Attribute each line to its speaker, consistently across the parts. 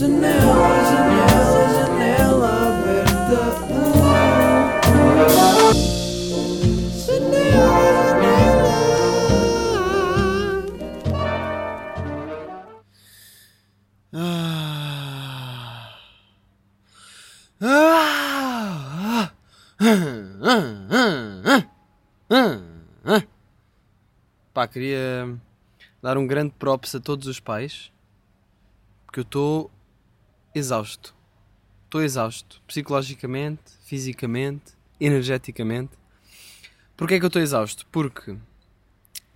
Speaker 1: Janela, janela, janela aberta. Janela, janela. Ah. Ah. Pá, queria dar um grande props a todos os pais porque eu estou exausto. Estou exausto psicologicamente, fisicamente, energeticamente. Porquê é que eu estou exausto? Porque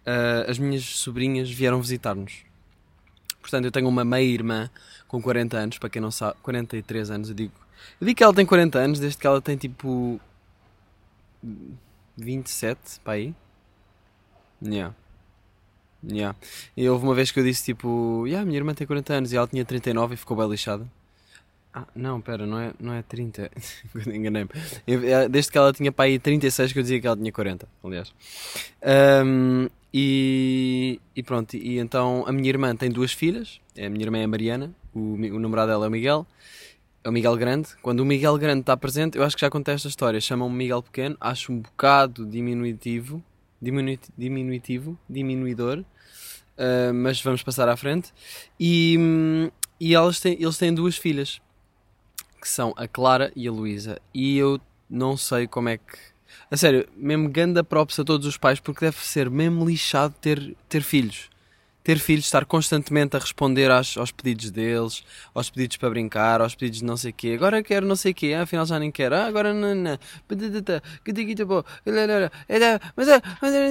Speaker 1: ah, as minhas sobrinhas vieram visitar-nos. Portanto, eu tenho uma meia-irmã com 40 anos, para quem não sabe, 43 anos, eu digo. Eu digo que ela tem 40 anos, desde que ela tem tipo 27, para aí. Yeah. Yeah. E houve uma vez que eu disse tipo, yeah, minha irmã tem 40 anos e ela tinha 39 e ficou bem lixada. Ah, não, pera, não é, não é 30. Enganei-me. Eh, Desde que ela tinha para aí 36 que eu dizia que ela tinha 40, aliás. Ahm, e, e pronto, e então a minha irmã tem duas filhas. A minha irmã é a Mariana, o, o namorado dela é o Miguel. É o Miguel Grande. Quando o Miguel Grande está presente, eu acho que já contei esta história. Chamam-me Miguel Pequeno, acho um bocado diminutivo, diminuti- diminuitivo, diminuidor. Uh, mas vamos passar à frente. E, hum, e elas têm, eles têm duas filhas, que são a Clara e a Luísa. E eu não sei como é que. A sério, mesmo ganda props a todos os pais, porque deve ser mesmo lixado ter, ter filhos. Ter filhos, estar constantemente a responder aos, aos pedidos deles, aos pedidos para brincar, aos pedidos de não sei o quê. Agora quero não sei o quê, afinal já nem quero. Ah, agora não, não. É, Mas é,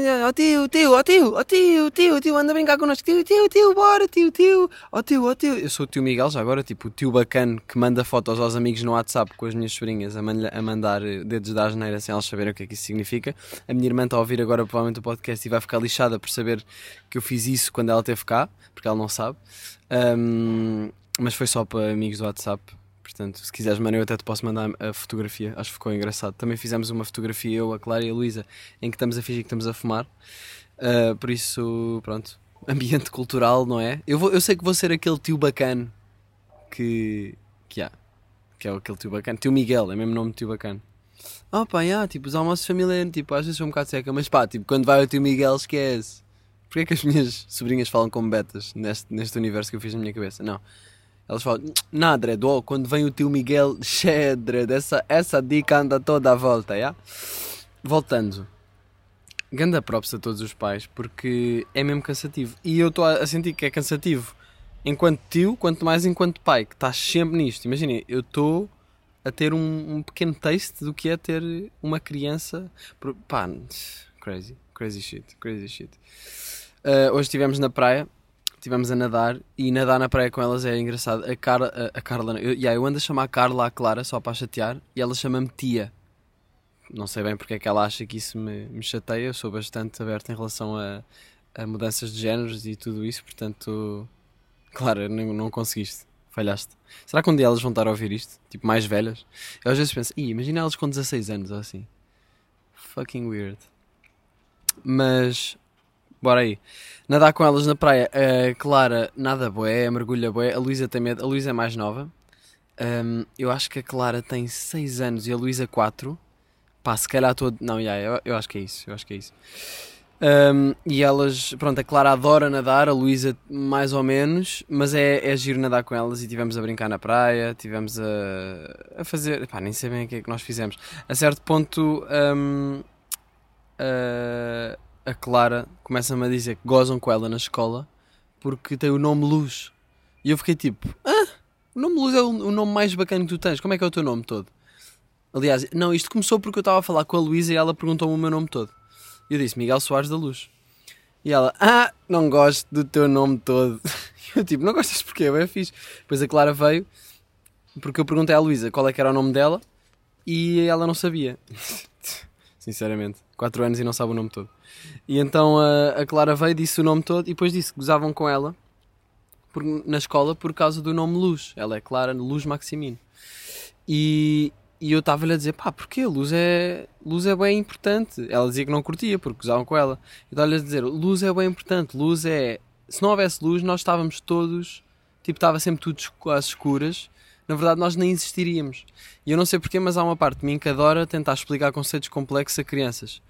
Speaker 1: é, ó tio, tio, ó tio, ó tio, tio, tio, anda a brincar connosco. Tio, tio, tio, bora, tio, tio. Ó tio, ó tio. Eu sou o tio Miguel já agora, tipo, o tio bacana que manda fotos aos amigos no WhatsApp com as minhas sobrinhas a, man- a mandar eh, dedos da asneira sem elas saberem o que é que isso significa. A minha irmã está a ouvir agora provavelmente o podcast e vai ficar lixada por saber que eu fiz isso quando ela esteve cá, porque ela não sabe. Ahm, mas foi só para amigos do WhatsApp. Portanto, se quiseres, mano, eu até te posso mandar a fotografia. Acho que ficou engraçado. Também fizemos uma fotografia, eu, a Clara e a Luísa, em que estamos a fingir que estamos a fumar. Ah, por isso, pronto. Ambiente cultural, não é? Eu, vou, eu sei que vou ser aquele tio bacana que. que há. Que é aquele tio bacana. Tio Miguel, é mesmo nome de tio bacana. Oh pá, yeah, tipo, os almoços familiares, tipo, às vezes são um bocado seca, mas pá, tipo, quando vai o tio Miguel, esquece. Porquê é que as minhas sobrinhas falam como betas neste, neste universo que eu fiz na minha cabeça? Não. Elas falam, nada, Dredd, oh, quando vem o tio Miguel, xé, Dredd, essa, dica anda toda à volta, já? Voltando. Ganda props a todos os pais, porque é mesmo cansativo. E eu estou a sentir que é cansativo enquanto tio, quanto mais enquanto pai, que estás sempre nisto. Imaginem, eu estou a ter um, um pequeno taste do que é ter uma criança. Pá, crazy, crazy shit, crazy shit. Uh, hoje estivemos na praia, estivemos a nadar e nadar na praia com elas é engraçado. A, Carla, a, a Carla, eu, yeah, eu ando a chamar a Carla a Clara só para chatear e ela chama-me tia. Não sei bem porque é que ela acha que isso me, me chateia. Eu sou bastante aberto em relação a, a mudanças de géneros e tudo isso, portanto, claro, não, não conseguiste, falhaste. Será que um dia elas vão estar a ouvir isto? Tipo, mais velhas? Eu às vezes penso, Ih, imagina elas com 16 anos ou assim. Fucking weird. Mas, bora aí. Nadar com elas na praia. A Clara nada boé, mergulha boé. A Luísa tem medo. A Luísa é mais nova. Hum, eu acho que a Clara tem 6 anos e a Luísa 4. Pá, se calhar todo. Não, yeah, eu, eu acho que é isso. Eu acho que é isso. Hum, e elas, pronto, a Clara adora nadar, a Luísa mais ou menos, mas é, é giro nadar com elas e tivemos a brincar na praia, tivemos a, a fazer, pá, nem sei bem o que é que nós fizemos. A certo ponto, hum, a, a Clara começa-me a dizer que gozam com ela na escola porque tem o nome Luz. E eu fiquei tipo, ah, o nome Luz é o, nome mais bacana que tu tens, como é que é o teu nome todo? Aliás, não, isto começou porque eu estava a falar com a Luísa e ela perguntou-me o meu nome todo. E eu disse Miguel Soares da Luz. E ela, ah, não gosto do teu nome todo. E eu tipo, não gostas porquê? É fixe. Depois a Clara veio porque eu perguntei à Luísa qual é que era o nome dela e ela não sabia. Sinceramente, 4 anos e não sabe o nome todo. E então a, a Clara veio, disse o nome todo e depois disse que gozavam com ela por- na escola por causa do nome Luz. Ela é Clara Luz Maximino. E, e eu estava-lhe a dizer, pá, porquê? Luz é, luz é bem importante. Ela dizia que não curtia porque gozavam com ela. Eu estava-lhe a dizer, luz é bem importante. Luz é. Se não houvesse luz, nós estávamos todos tipo, estava sempre tudo às escuras, na verdade nós nem existiríamos. E eu não sei porquê, mas há uma parte de mim que adora tentar explicar conceitos complexos a crianças.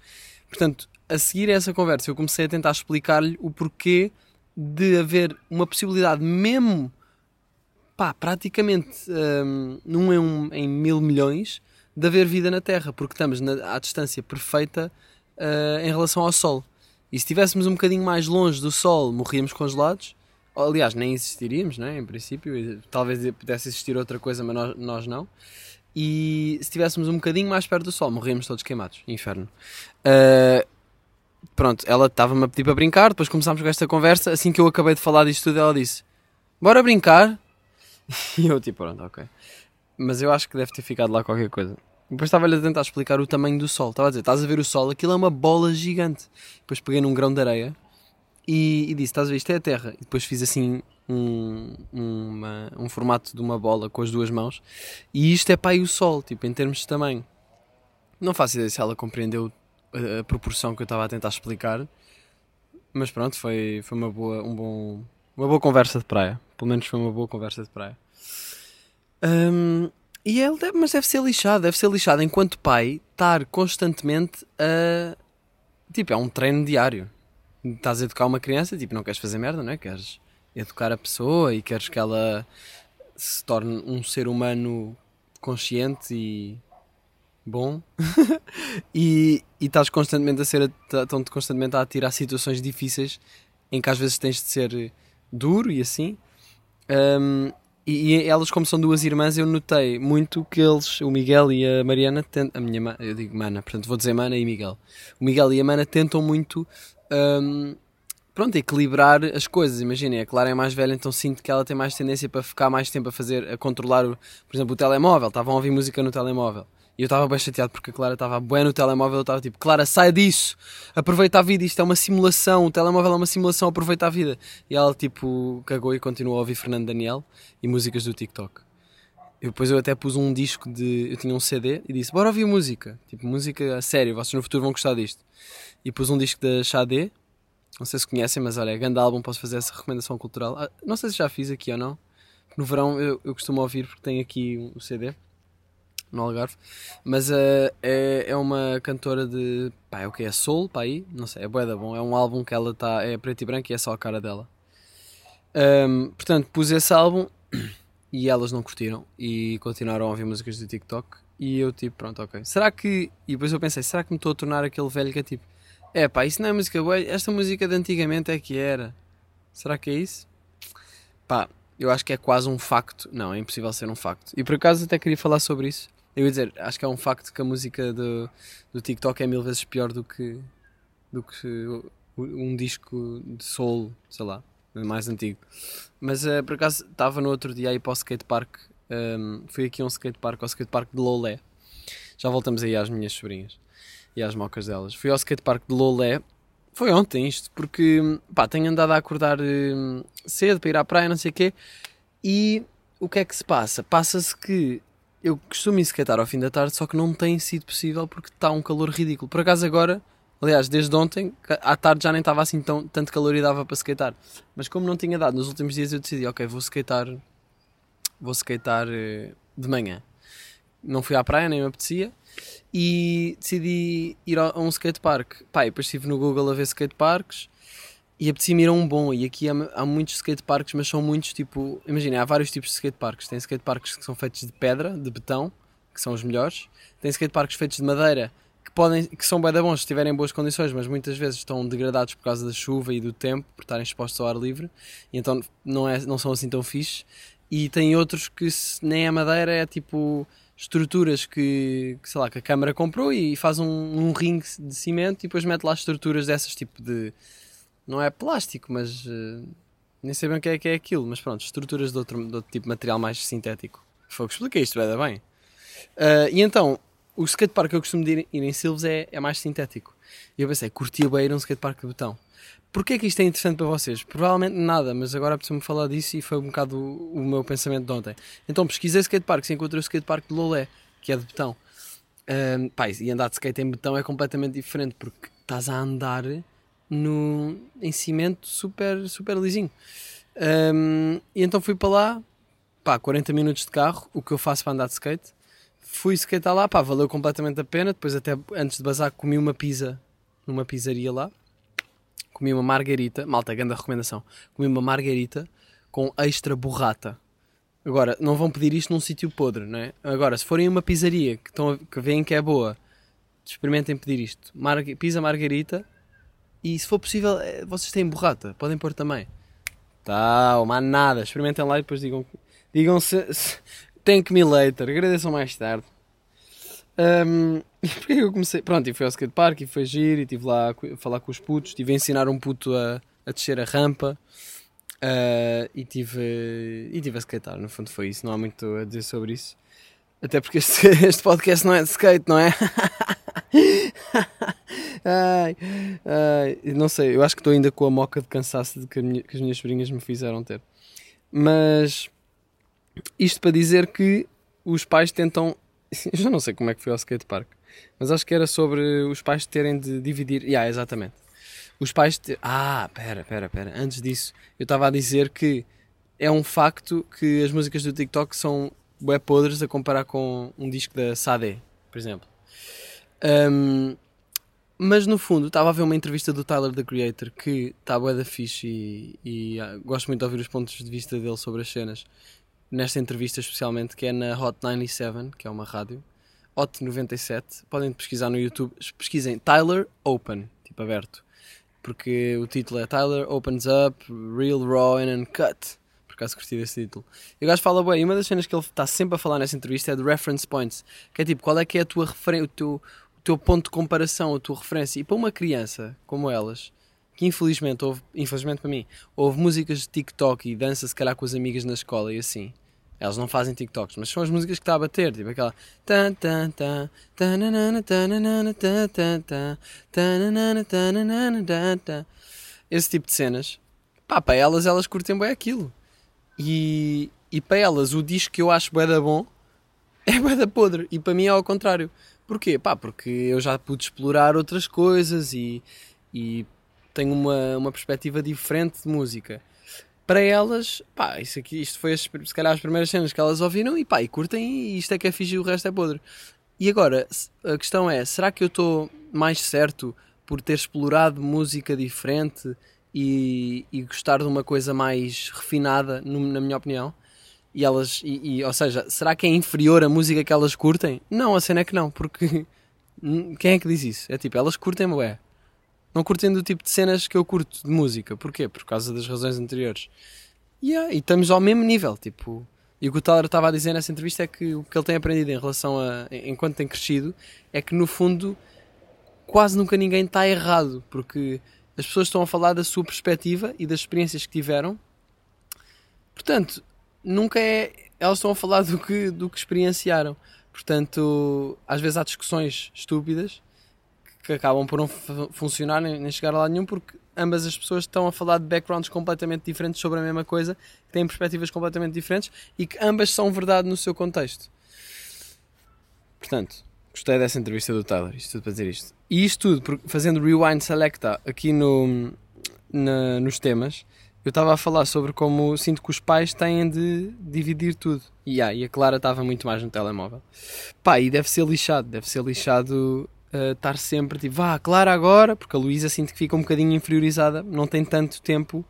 Speaker 1: Portanto, a seguir a essa conversa, eu comecei a tentar explicar-lhe o porquê de haver uma possibilidade mesmo, pá, praticamente num em, um, em mil milhões, de haver vida na Terra, porque estamos na, à distância perfeita ah, em relação ao Sol. E se estivéssemos um bocadinho mais longe do Sol, morríamos congelados. Aliás, nem existiríamos, né? em princípio. Talvez pudesse existir outra coisa, mas nós, nós não. E se estivéssemos um bocadinho mais perto do Sol, morríamos todos queimados. Inferno. Ah, pronto, ela estava-me a pedir para brincar. Depois começámos com esta conversa. Assim que eu acabei de falar disto tudo, ela disse: Bora brincar. E eu, tipo, pronto, ok. Mas eu acho que deve ter ficado lá qualquer coisa. Depois estava-lhe a tentar explicar o tamanho do Sol. Estava a dizer: Estás a ver o Sol? Aquilo é uma bola gigante. Depois peguei num grão de areia e, e disse: Estás a ver? Isto é a Terra. E depois fiz assim um, uma- um formato de uma bola com as duas mãos. E isto é aí o Sol, tipo, em termos de tamanho. Não faço ideia se ela compreendeu a, proporção que eu estava a tentar explicar. Mas pronto, foi, foi uma, boa, um bom, uma boa conversa de praia. Pelo menos foi uma boa conversa de praia. Hum, e ele deve, mas deve ser lixado, deve ser lixado enquanto pai estar constantemente a. Tipo, é um treino diário. Estás a educar uma criança, tipo, não queres fazer merda, não é? Queres educar a pessoa e queres que ela se torne um ser humano consciente e bom. e, e estás constantemente a ser. Estão-te constantemente a atirar situações difíceis em que às vezes tens de ser duro e assim. Hum, e, e elas, como são duas irmãs, eu notei muito que eles, o Miguel e a Mariana, a minha eu digo Mana, portanto vou dizer Mana e Miguel. O Miguel e a Mana tentam muito, hum, pronto, equilibrar as coisas. Imaginem, a Clara é mais velha, então sinto que ela tem mais tendência para ficar mais tempo a fazer, a controlar, por exemplo, o telemóvel. Estavam a ouvir música no telemóvel. E eu estava bem chateado porque a Clara estava bué no telemóvel. Eu estava tipo, Clara, sai disso, aproveita a vida. Isto é uma simulação. O telemóvel é uma simulação, aproveita a vida. E ela tipo cagou e continuou a ouvir Fernando Daniel e músicas do TikTok. E depois eu até pus um disco de. Eu tinha um CD e disse: Bora ouvir música. Tipo, música a sério, vocês no futuro vão gostar disto. E pus um disco da Xadé. Não sei se conhecem, mas olha, é grande álbum, posso fazer essa recomendação cultural. Ah, não sei se já fiz aqui ou não. No verão eu, eu costumo ouvir porque tenho aqui o CD no Algarve. Mas ah, é, é uma cantora de. pá, é o que? É soul, pá aí? Não sei, é bué da bom. É um álbum que ela está. é preto e branco e é só a cara dela. Ahm, portanto, pus esse álbum e elas não curtiram e continuaram a ouvir músicas do TikTok. E eu, tipo, pronto, ok. Será que. E depois eu pensei, será que me estou a tornar aquele velho que é tipo, é pá, isso não é música boa, esta música de antigamente é que era. Será que é isso? Pá, eu acho que é quase um facto. Não, é impossível ser um facto. E por acaso até queria falar sobre isso. Eu ia dizer, acho que é um facto que a música do, do TikTok é mil vezes pior do que, do que um disco de soul, sei lá, mais antigo. Mas eh, por acaso estava no outro dia aí para o skatepark. Um, fui aqui a um skatepark, ao skatepark de Lolé. Já voltamos aí às minhas sobrinhas e às mocas delas. Fui ao skatepark de Lolé. Foi ontem isto, porque pá, tenho andado a acordar hum, cedo para ir à praia, não sei o quê. E o que é que se passa? Passa-se que eu costumo ir ao fim da tarde, só que não tem sido possível porque está um calor ridículo. Por acaso agora, aliás, desde ontem, à tarde já nem estava assim tão, tanto calor e dava para skatear. Mas como não tinha dado nos últimos dias, eu decidi, ok, vou skatear, vou skatear eh, de manhã. Não fui à praia, nem me apetecia. E decidi ir a um skatepark. Pá, depois estive no Google a ver skateparks e apetecia-me ir a um bom. E aqui há, há muitos skateparks, mas são muitos tipo. Imagina, há vários tipos de skateparks. Tem skateparks que são feitos de pedra, de betão, que são os melhores. Tem skateparks feitos de madeira, que, podem, que são bem da bons se estiverem em boas condições, mas muitas vezes estão degradados por causa da chuva e do tempo, por estarem expostos ao ar livre. E então não, é, não são assim tão fixes. E tem outros que nem é madeira, é tipo estruturas que, que, sei lá, que a câmara comprou e faz um, um ringue de cimento e depois mete lá estruturas dessas tipo de não é plástico, mas eh, nem sei bem o que é que é aquilo, mas pronto, estruturas de outro, de outro tipo de material mais sintético. Foi o que expliquei isto, dar bem. Ah, e então, o skatepark que eu costumo ir, ir em Silves é, é mais sintético. E eu pensei, curtia bem ir a um skatepark de botão. Porquê que isto é interessante para vocês? Provavelmente nada, mas agora preciso-me falar disso e foi um bocado o, o meu pensamento de ontem. Então pesquisei skateparks e encontrei o skatepark de Lolé, que é de betão. Um, pá, e andar de skate em betão é completamente diferente porque estás a andar no, em cimento super, super lisinho. Um, e então fui para lá, pá, 40 minutos de carro, o que eu faço para andar de skate. Fui skatear lá, pá, valeu completamente a pena. Depois, até antes de bazar, comi uma pizza numa pizzaria lá. Comi uma margarita, malta, grande recomendação. Comi uma margarita com extra burrata. Agora, não vão pedir isto num sítio podre, não é? Agora, se forem a uma pizzaria que, estão, que veem que é boa, experimentem pedir isto. Marga, pizza margarita. E se for possível, eh, vocês têm burrata, podem pôr também. Tá, mais nada. Experimentem lá e depois digam, digam se, se thank me later. Agradeçam mais tarde. Um, porque eu comecei? Pronto, e fui ao skatepark e foi giro e estive lá a falar com os putos. Estive a ensinar um puto a, a descer a rampa. Uh, e tive e tive a skatear, no fundo foi isso, não há muito a dizer sobre isso. Até porque este, este podcast não é de skate, não é? ai, ai, não sei, eu acho que estou ainda com a moca de cansaço de que, minha, que as minhas sobrinhas me fizeram ter. Mas isto para dizer que os pais tentam. Eu já não sei como é que foi ao skatepark, mas acho que era sobre os pais terem de dividir. Yeah, exatamente os pais. Te... Ah, pera, pera, pera. Antes disso, eu estava a dizer que é um facto que as músicas do TikTok são bué podres a comparar com um disco da Sade, por exemplo. Um, mas no fundo, estava a ver uma entrevista do Tyler the Creator que está bué da fixe e, e uh, gosto muito de ouvir os pontos de vista dele sobre as cenas. Nesta entrevista, especialmente, que é na Hot 97, que é uma rádio. Hot 97, podem pesquisar no YouTube. Pesquisem Tyler Open, tipo aberto porque o título é Tyler Opens Up, Real, Raw and Uncut. Por acaso curti esse título. E o gajo fala bem, e uma das cenas que ele está sempre a falar nessa entrevista é de reference points, que é tipo, qual é que é a tua referência, o teu, o teu ponto de comparação, a tua referência. E para uma criança como elas, que infelizmente houve, infelizmente para mim, houve músicas de TikTok e dança se calhar com as amigas na escola e assim. Elas não fazem TikToks, mas são as músicas que está a bater, tipo aquela. Esse tipo de cenas. Pá, para elas, elas curtem bem aquilo. E, e para elas, o disco que eu acho bem da bom é bem da podre. E para mim é ao contrário. Porquê? Pá, porque eu já pude explorar outras coisas e, e tenho uma, uma perspectiva diferente de música para elas, pá, isso aqui, isto foi as, se calhar as primeiras cenas que elas ouviram e pá, e curtem e isto é que é e o resto é podre. E agora, a questão é, será que eu estou mais certo por ter explorado música diferente e, e gostar de uma coisa mais refinada, no, na minha opinião? E elas, e, e, ou seja, será que é inferior a música que elas curtem? Não, a cena é que não, porque quem é que diz isso? É tipo, elas curtem, ué, não curtindo o tipo de cenas que eu curto de música. Porquê? Por causa das razões anteriores. Yeah, e estamos ao mesmo nível, tipo. E o que o Tyler estava a dizer nessa entrevista é que o que ele tem aprendido em relação a. enquanto tem crescido, é que no fundo quase nunca ninguém está errado, porque as pessoas estão a falar da sua perspectiva e das experiências que tiveram. Portanto, nunca é. Elas estão a falar do que, do que experienciaram. Portanto, às vezes há discussões estúpidas que acabam por não funcionar nem chegar a lado nenhum porque ambas as pessoas estão a falar de backgrounds completamente diferentes sobre a mesma coisa, que têm perspectivas completamente diferentes e que ambas são verdade no seu contexto. Portanto, gostei dessa entrevista do Tyler, isto tudo para dizer isto. E isto tudo, fazendo rewind selecta aqui no, na, nos temas, eu estava a falar sobre como sinto que os pais têm de dividir tudo. E, ah, e a Clara estava muito mais no telemóvel. Pá, e deve ser lixado, deve ser lixado uh, estar sempre tipo, vá, Clara agora, porque a Luísa sinto que fica um bocadinho inferiorizada, não tem tanto tempo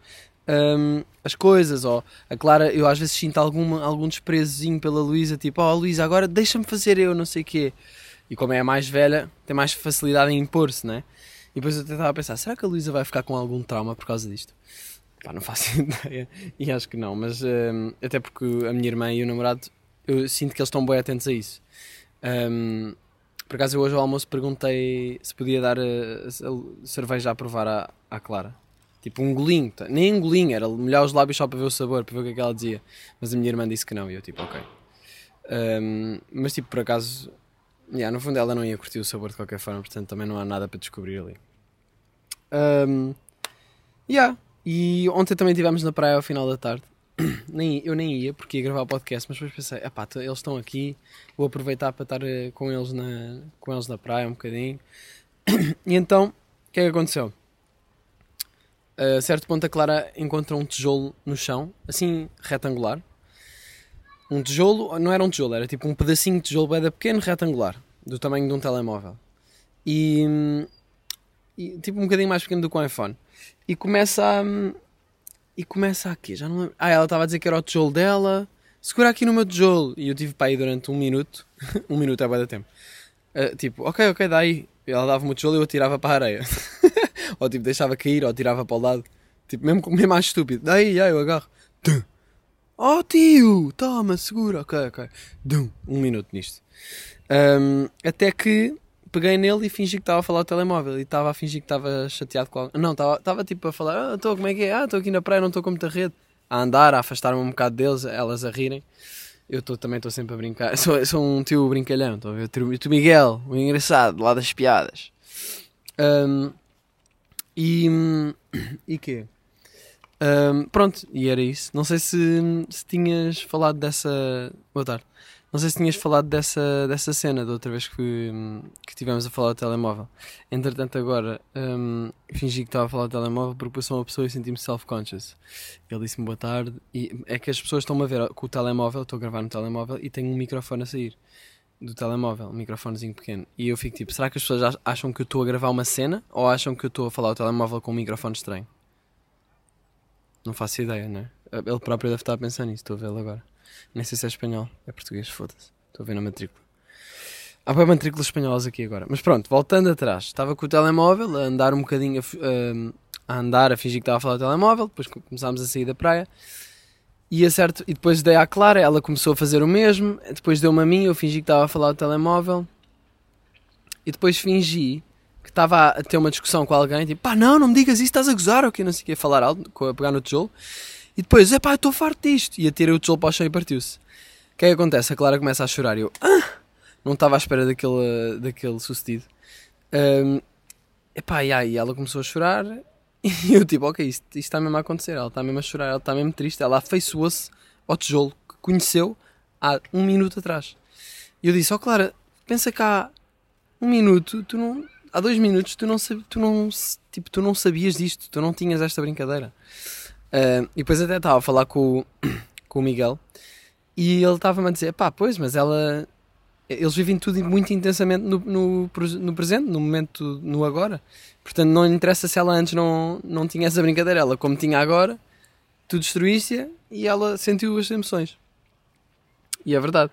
Speaker 1: um, as coisas, ou a Clara, eu às vezes sinto alguma, algum desprezozinho pela Luísa, tipo, oh, Luísa, agora deixa-me fazer eu, não sei o quê. E como é a mais velha, tem mais facilidade em impor-se, né? E depois eu estava a pensar, será que a Luísa vai ficar com algum trauma por causa disto? Pá, não faço ideia. E acho que não, mas um, até porque a minha irmã e o namorado, eu sinto que eles estão bem atentos a isso. Um, por acaso eu hoje ao almoço perguntei se podia dar a, a cerveja a provar à, à Clara. Tipo um golinho, tá? nem um golinho, era molhar os lábios só para ver o sabor, para ver o que é que ela dizia. Mas a minha irmã disse que não, e eu tipo, ok. Um, mas tipo, por acaso, yeah, no fundo ela não ia curtir o sabor de qualquer forma, portanto também não há nada para descobrir ali. Um, yeah. E ontem também estivemos na praia ao final da tarde. nem, eu nem ia porque ia gravar o podcast, mas depois pensei, epá, eles estão aqui, vou aproveitar para estar eh, com eles na, com eles na praia um bocadinho. e então, o que é que aconteceu? A certo ponto a Clara encontra um tijolo no chão, assim retangular. Um tijolo, não era um tijolo, era tipo um pedacinho de tijolo bem pequeno, retangular, do tamanho de um telemóvel. E, e, tipo um bocadinho mais pequeno do que um iPhone. E começa a. E começa a quê? Já não lembro. Ah, ela estava a dizer que era o tijolo dela. Segura aqui no meu tijolo. E eu tive para ir durante um minuto. um minuto é bem da tempo. Uh, tipo, ok, ok, dá aí. Ela dava-me o tijolo e eu atirava para a areia. ou tipo, deixava cair, ou tirava para o lado. Tipo, mesmo, mesmo mais estúpido. Daí, aí eu agarro. Oh tio, toma, segura. Ok, ok. Dum. Um minuto nisto. Um, até que peguei nele e fingi que estava a falar o telemóvel. E estava a fingir que estava chateado com algo. Não, estava tipo a falar: Ah, estou, como é que é? Ah, estou aqui na praia, não estou com muita rede. A andar, a afastar-me um bocado deles, elas a rirem. Eu tô, também estou sempre a brincar. Sou, sou um tio brincalhão, estou a ver? O tio Miguel, o engraçado, lá das piadas. Um, e. E quê? Um, pronto, e era isso. Não sei se, se tinhas falado dessa. Boa tarde. Não sei se tinhas falado dessa, dessa cena da outra vez que, que tivemos a falar do telemóvel. Entretanto, agora um, fingi que estava a falar do telemóvel porque eu sou uma pessoa e senti-me self-conscious. Ele disse-me boa tarde e é que as pessoas estão-me a ver com o telemóvel, estou a gravar no telemóvel e tenho um microfone a sair do telemóvel, um microfonezinho pequeno. E eu fico tipo, será que as pessoas acham que eu estou a gravar uma cena ou acham que eu estou a falar o telemóvel com um microfone estranho? Não faço ideia, né? Ele próprio deve estar a pensar nisso, estou a vê-lo agora. Nem sei se é espanhol, é português, foda-se. Estou a ver na matrícula. Há bem matrículas espanholas aqui agora. Mas pronto, voltando atrás, estava com o telemóvel a andar um bocadinho a, a, andar, a fingir que estava a falar o telemóvel, depois começámos a sair da praia. E, acerto, e depois dei à Clara, ela começou a fazer o mesmo, depois deu-me a mim, eu fingi que estava a falar o telemóvel. E depois fingi que estava a ter uma discussão com alguém, tipo, pá, não, não me digas isso, estás a gozar, ou que não sei o que, falar alto, a pegar no tijolo. E depois, é pá, estou farto disto. E atirei o tijolo para o chão e partiu-se. O que é que acontece? A Clara começa a chorar e eu, ah, não estava à espera daquele, daquele sucedido. Um, epá, e aí ela começou a chorar e eu tipo, ok, isto, isto está mesmo a acontecer. Ela está mesmo a chorar, ela está mesmo triste. Ela afeiçoou-se ao tijolo que conheceu há um minuto atrás. E eu disse, ó oh, Clara, pensa cá, um minuto, tu não, há dois minutos tu não, tu não, tipo, tu não sabias disto, tu não tinhas esta brincadeira. Uh, e depois até estava a falar com o, com o Miguel e ele estava-me a dizer: pá, pois, mas ela. Eles vivem tudo muito intensamente no, no, no, presente, no momento, no agora. Portanto, não interessa se ela antes não, não tinha essa brincadeira. Ela, como tinha agora, tu destruísse e ela sentiu as emoções. E é verdade.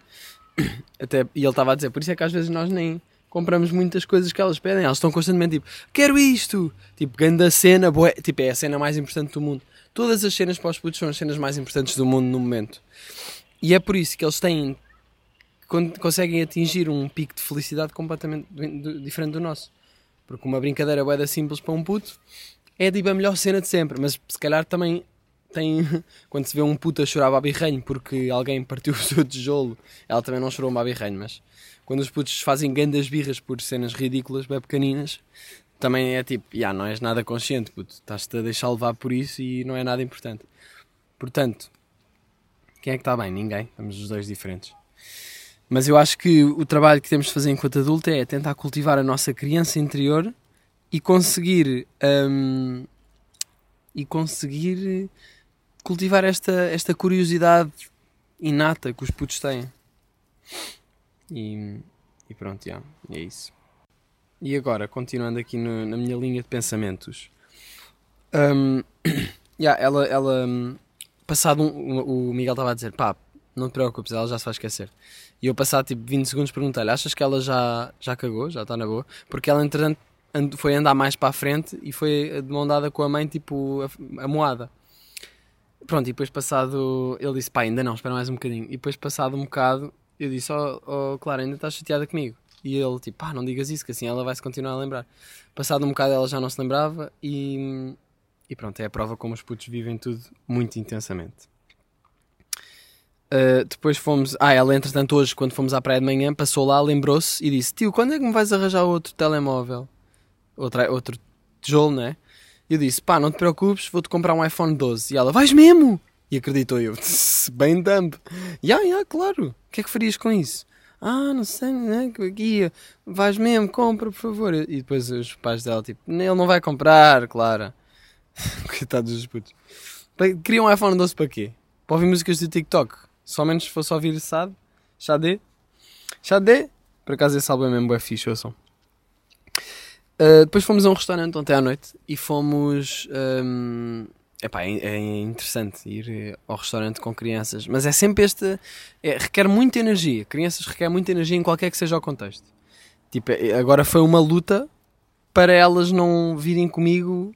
Speaker 1: Até, e ele estava a dizer: por isso é que às vezes nós nem compramos muitas coisas que elas pedem. Elas estão constantemente tipo: quero isto! Tipo, grande cena. Tipo, é a cena mais importante do mundo. Todas as cenas para os putos são as cenas mais importantes do mundo no momento. E é por isso que eles têm. conseguem atingir um pico de felicidade completamente diferente do nosso. Porque uma brincadeira boeda simples para um puto é tipo a melhor cena de sempre. Mas se calhar também tem. Quando se vê um puto a chorar babirranho porque alguém partiu o seu tijolo, ela também não chorou um babirranho, mas quando os putos fazem grandes birras por cenas ridículas, bem pequeninas, também é tipo, yeah, não és nada consciente, puto. Estás-te a deixar levar por isso e não é nada importante. Portanto, quem é que está bem? Ninguém. Estamos os dois diferentes. Mas eu acho que o trabalho que temos de fazer enquanto adulto é tentar cultivar a nossa criança interior e conseguir um, e conseguir cultivar esta, esta curiosidade inata que os putos têm. E, e pronto, é isso. E agora, continuando aqui no, na minha linha de pensamentos, um, yeah, ela, ela passado um, o Miguel estava a dizer, pá, não te preocupes, ela já se vai esquecer. E eu passado tipo 20 segundos perguntei-lhe, achas que ela já, já cagou, já está na boa? Porque ela entretanto foi andar mais para a frente e foi de mão dada com a mãe, tipo, a, a moada. Pronto, e depois passado, ele disse, pá, ainda não, espera mais um bocadinho. E depois passado um bocado, eu disse, oh, oh claro, ainda estás chateada comigo? E ele, tipo, pá, não digas isso, que assim ela vai se continuar a lembrar. Passado um bocado ela já não se lembrava e, e pronto, é a prova como os putos vivem tudo muito intensamente. Uh, depois fomos. Ah, ela entretanto hoje, quando fomos à praia de manhã, passou lá, lembrou-se e disse: Tio, quando é que me vais arranjar outro telemóvel? Outro, outro tijolo, né? E eu disse: Pá, não te preocupes, vou-te comprar um iPhone 12. E ela: Vais mesmo? E acreditou eu: Bem dumb. Ya, yeah, yeah, claro. O que é que farias com isso? ah, não sei, né? Guia, vais mesmo, compra, por favor. E depois os pais dela, tipo, ele não vai comprar, Clara. Coitados dos putos. Queriam um iPhone 12 para quê? Para ouvir músicas do TikTok. Só menos se fosse ouvir SAD. Xadê. Xadê. Por acaso esse álbum é mesmo bem fixe, ouçam. Uh, depois fomos a um restaurante ontem à noite e fomos. Um, epá, é, é interessante ir ao restaurante com crianças, mas é sempre este. É, requer muita energia. Crianças requer muita energia em qualquer que seja o contexto. Tipo, é, agora foi uma luta para elas não virem comigo.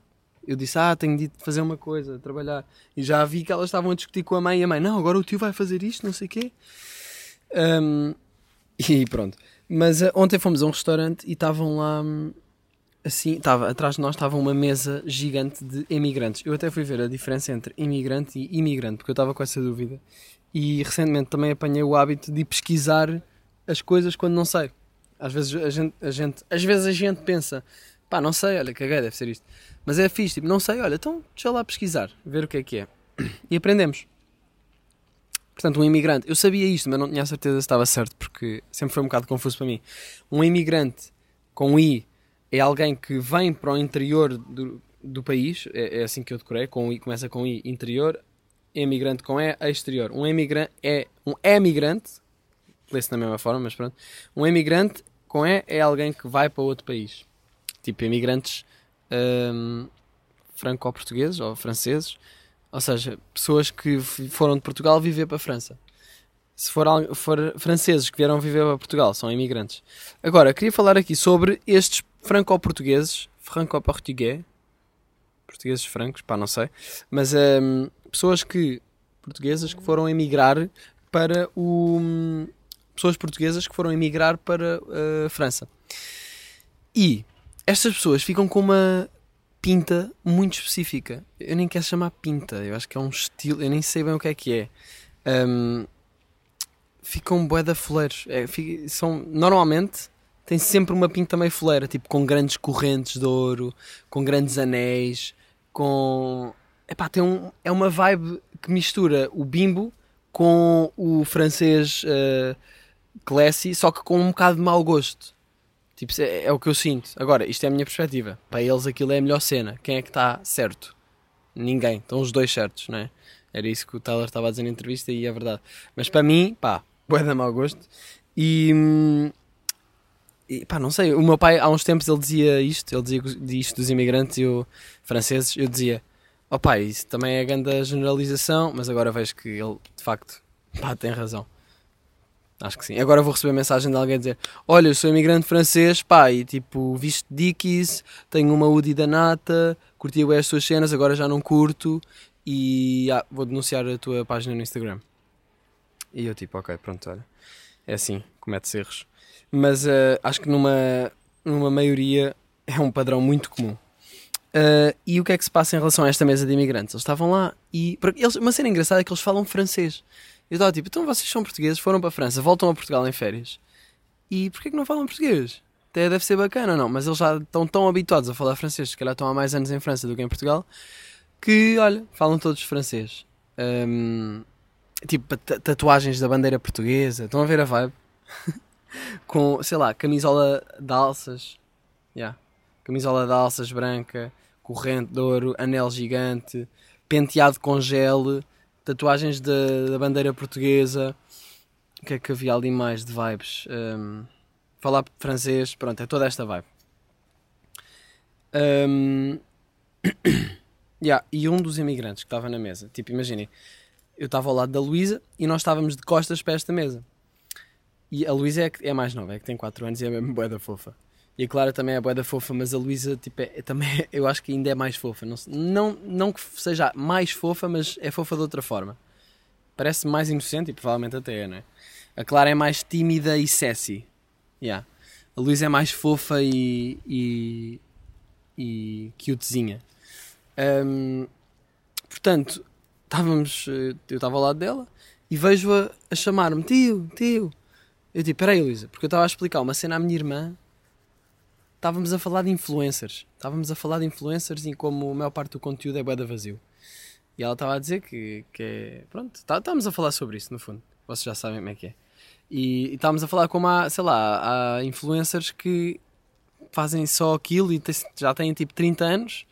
Speaker 1: Eu disse, ah, tenho de fazer uma coisa, trabalhar. E já vi que elas estavam a discutir com a mãe e a mãe, não, agora o tio vai fazer isto, não sei o quê. Um, e pronto. Mas uh, ontem fomos a um restaurante e estavam lá. Assim, estava atrás de nós estava uma mesa gigante de imigrantes. Eu até fui ver a diferença entre imigrante e imigrante, porque eu estava com essa dúvida. E recentemente também apanhei o hábito de pesquisar as coisas quando não sei. Às vezes a gente, a gente, às vezes a gente pensa, pá, não sei, olha, caguei, deve ser isto. Mas é fixe, tipo, não sei, olha, então deixa lá pesquisar, ver o que é que é. E aprendemos. Portanto, um imigrante, eu sabia isto, mas não tinha a certeza se estava certo, porque sempre foi um bocado confuso para mim. Um imigrante com I é alguém que vem para o interior do, do país, é, é, assim que eu decorei, com I, começa com I, interior, emigrante com E, exterior. Um emigrante é um emigrante, lê-se da mesma forma, mas pronto. Um emigrante com E é alguém que vai para outro país. Tipo, imigrantes hum, franco-portugueses ou franceses, ou seja, pessoas que foram de Portugal viver para a França se for, for, franceses que vieram viver a Portugal, são imigrantes. Agora, queria falar aqui sobre estes franco-portugueses, franco-português, portugueses francos, pá, não sei, mas um, pessoas que, portuguesas que foram emigrar para o... Um, pessoas portuguesas que foram emigrar para a uh, França. E estas pessoas ficam com uma pinta muito específica. Eu nem quero chamar pinta, eu acho que é um estilo, eu nem sei bem o que é que é. Um, ficam bué da foleiros. É, são, normalmente tem sempre uma pinta meio foleira, tipo com grandes correntes de ouro, com grandes anéis, com. Epá, tem um, é uma vibe que mistura o bimbo com o francês uh, classy, só que com um bocado de mau gosto. Tipo, é, é, o que eu sinto. Agora, isto é a minha perspectiva. Para eles aquilo é a melhor cena. Quem é que está certo? Ninguém. Estão os dois certos, não é? Era isso que o Tyler estava a dizer na entrevista e é verdade. Mas para mim, pá, bué de mau gosto. E, e pá, não sei, o meu pai há uns tempos ele dizia isto, ele dizia isto dos imigrantes e o franceses, eu dizia, ó oh, pai, isso também é grande generalização, mas agora vejo que ele de facto pá, tem razão. Acho que sim. Agora vou receber mensagem de alguém dizer: Olha, eu sou imigrante francês, pá, e tipo, visto Dickies, tenho uma Udi da nata, curti as tuas cenas, agora já não curto, e ah, vou denunciar a tua página no Instagram. E eu tipo, ok, pronto, olha. É assim, comete erros. Mas uh, acho que numa, numa maioria é um padrão muito comum. Uh, e o que é que se passa em relação a esta mesa de imigrantes? Eles estavam lá e. Eles, uma cena engraçada é que eles falam francês. Eu estava tipo, então vocês são portugueses, foram para a França, voltam a Portugal em férias. E porquê que não falam português? Até deve ser bacana, não? Mas eles já estão tão habituados a falar francês, se calhar estão há mais anos em França do que em Portugal, que, olha, falam todos francês. Um, tipo tatuagens da bandeira portuguesa. Estão a ver a vibe? com, sei lá, camisola de alças. Yeah. Camisola de alças branca, corrente de ouro, anel gigante, penteado com gel, tatuagens da, da bandeira portuguesa. O que é que havia ali mais de vibes? Um, falar francês, pronto, é toda esta vibe. Um, yeah, e um dos imigrantes que estava na mesa, tipo, imaginem, eu estava ao lado da Luísa e nós estávamos de costas para esta mesa. E a Luísa é, é mais nova, é que tem 4 anos e é mesmo boeda fofa. E a Clara também é boeda fofa, mas a Luísa tipo, é, é, também eu acho que ainda é mais fofa. Não, não, não que seja mais fofa, mas é fofa de outra forma. Parece mais inocente e provavelmente até é, não é? A Clara é mais tímida e sassy. Yeah. A Luísa é mais fofa e, e, e cutezinha. Um, portanto, estávamos, eh, eu estava ao lado dela e vejo-a a, chamar-me, tio, tio. Eu digo, peraí, Luísa, porque eu estava a explicar uma cena à minha irmã. Estávamos a falar de influencers. Estávamos a falar de influencers e como a maior parte do conteúdo é boeda vazio. E ela estava a dizer que, que é. Pronto, tá, estávamos a falar sobre isso, no fundo. Vocês já sabem como é que é. E, e estávamos a falar como há, sei lá, há influencers que fazem só aquilo e já têm tipo 30 anos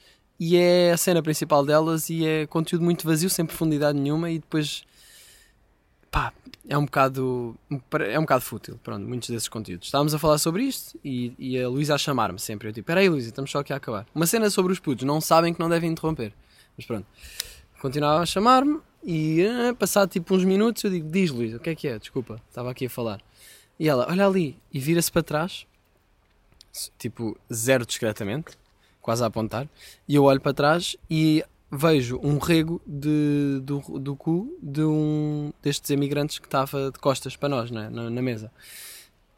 Speaker 1: e é a cena principal delas e é conteúdo muito vazio, sem profundidade nenhuma e depois pá, é um bocado é um bocado fútil, pronto, muitos desses conteúdos. Estávamos a falar sobre isto e, e a Luísa a chamar-me sempre. Eu tipo, peraí Luísa, estamos só aqui a acabar. Uma cena sobre os putos, não sabem que não devem interromper. Mas pronto, continuava a chamar-me e eh, passado tipo uns minutos eu digo, diz Luísa, o que é que é? Desculpa, estava aqui a falar. E ela, olha ali, e vira-se para trás, tipo, zero discretamente, quase a apontar, e eu olho para trás e vejo um rego de, do, do cu de um destes imigrantes que estava de costas para nós, né, na, na mesa.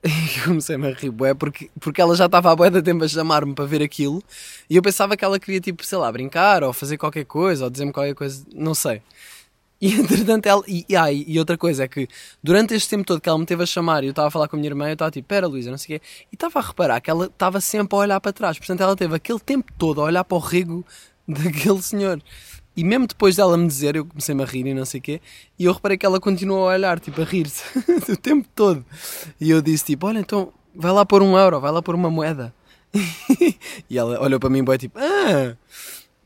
Speaker 1: E comecei-me a rir, bué, porque, porque ela já estava há bué de tempo a chamar-me para ver aquilo e eu pensava que ela queria, tipo, sei lá, brincar ou fazer qualquer coisa ou dizer-me qualquer coisa, não sei. E entretanto, ela. E, ah, e outra coisa é que durante este tempo todo que ela me teve a chamar e eu estava a falar com a minha irmã, eu estava tipo, pera Luísa, não sei o quê. E estava a reparar que ela estava sempre a olhar para trás. Portanto, ela teve aquele tempo todo a olhar para o rego daquele senhor. E mesmo depois dela me dizer, eu comecei-me a rir e não sei o quê, e eu reparei que ela continuou a olhar, tipo, a rir-se o tempo todo. E eu disse, tipo, olha, então vai lá pôr um euro, vai lá pôr uma moeda. e ela olhou para mim e tipo, ah!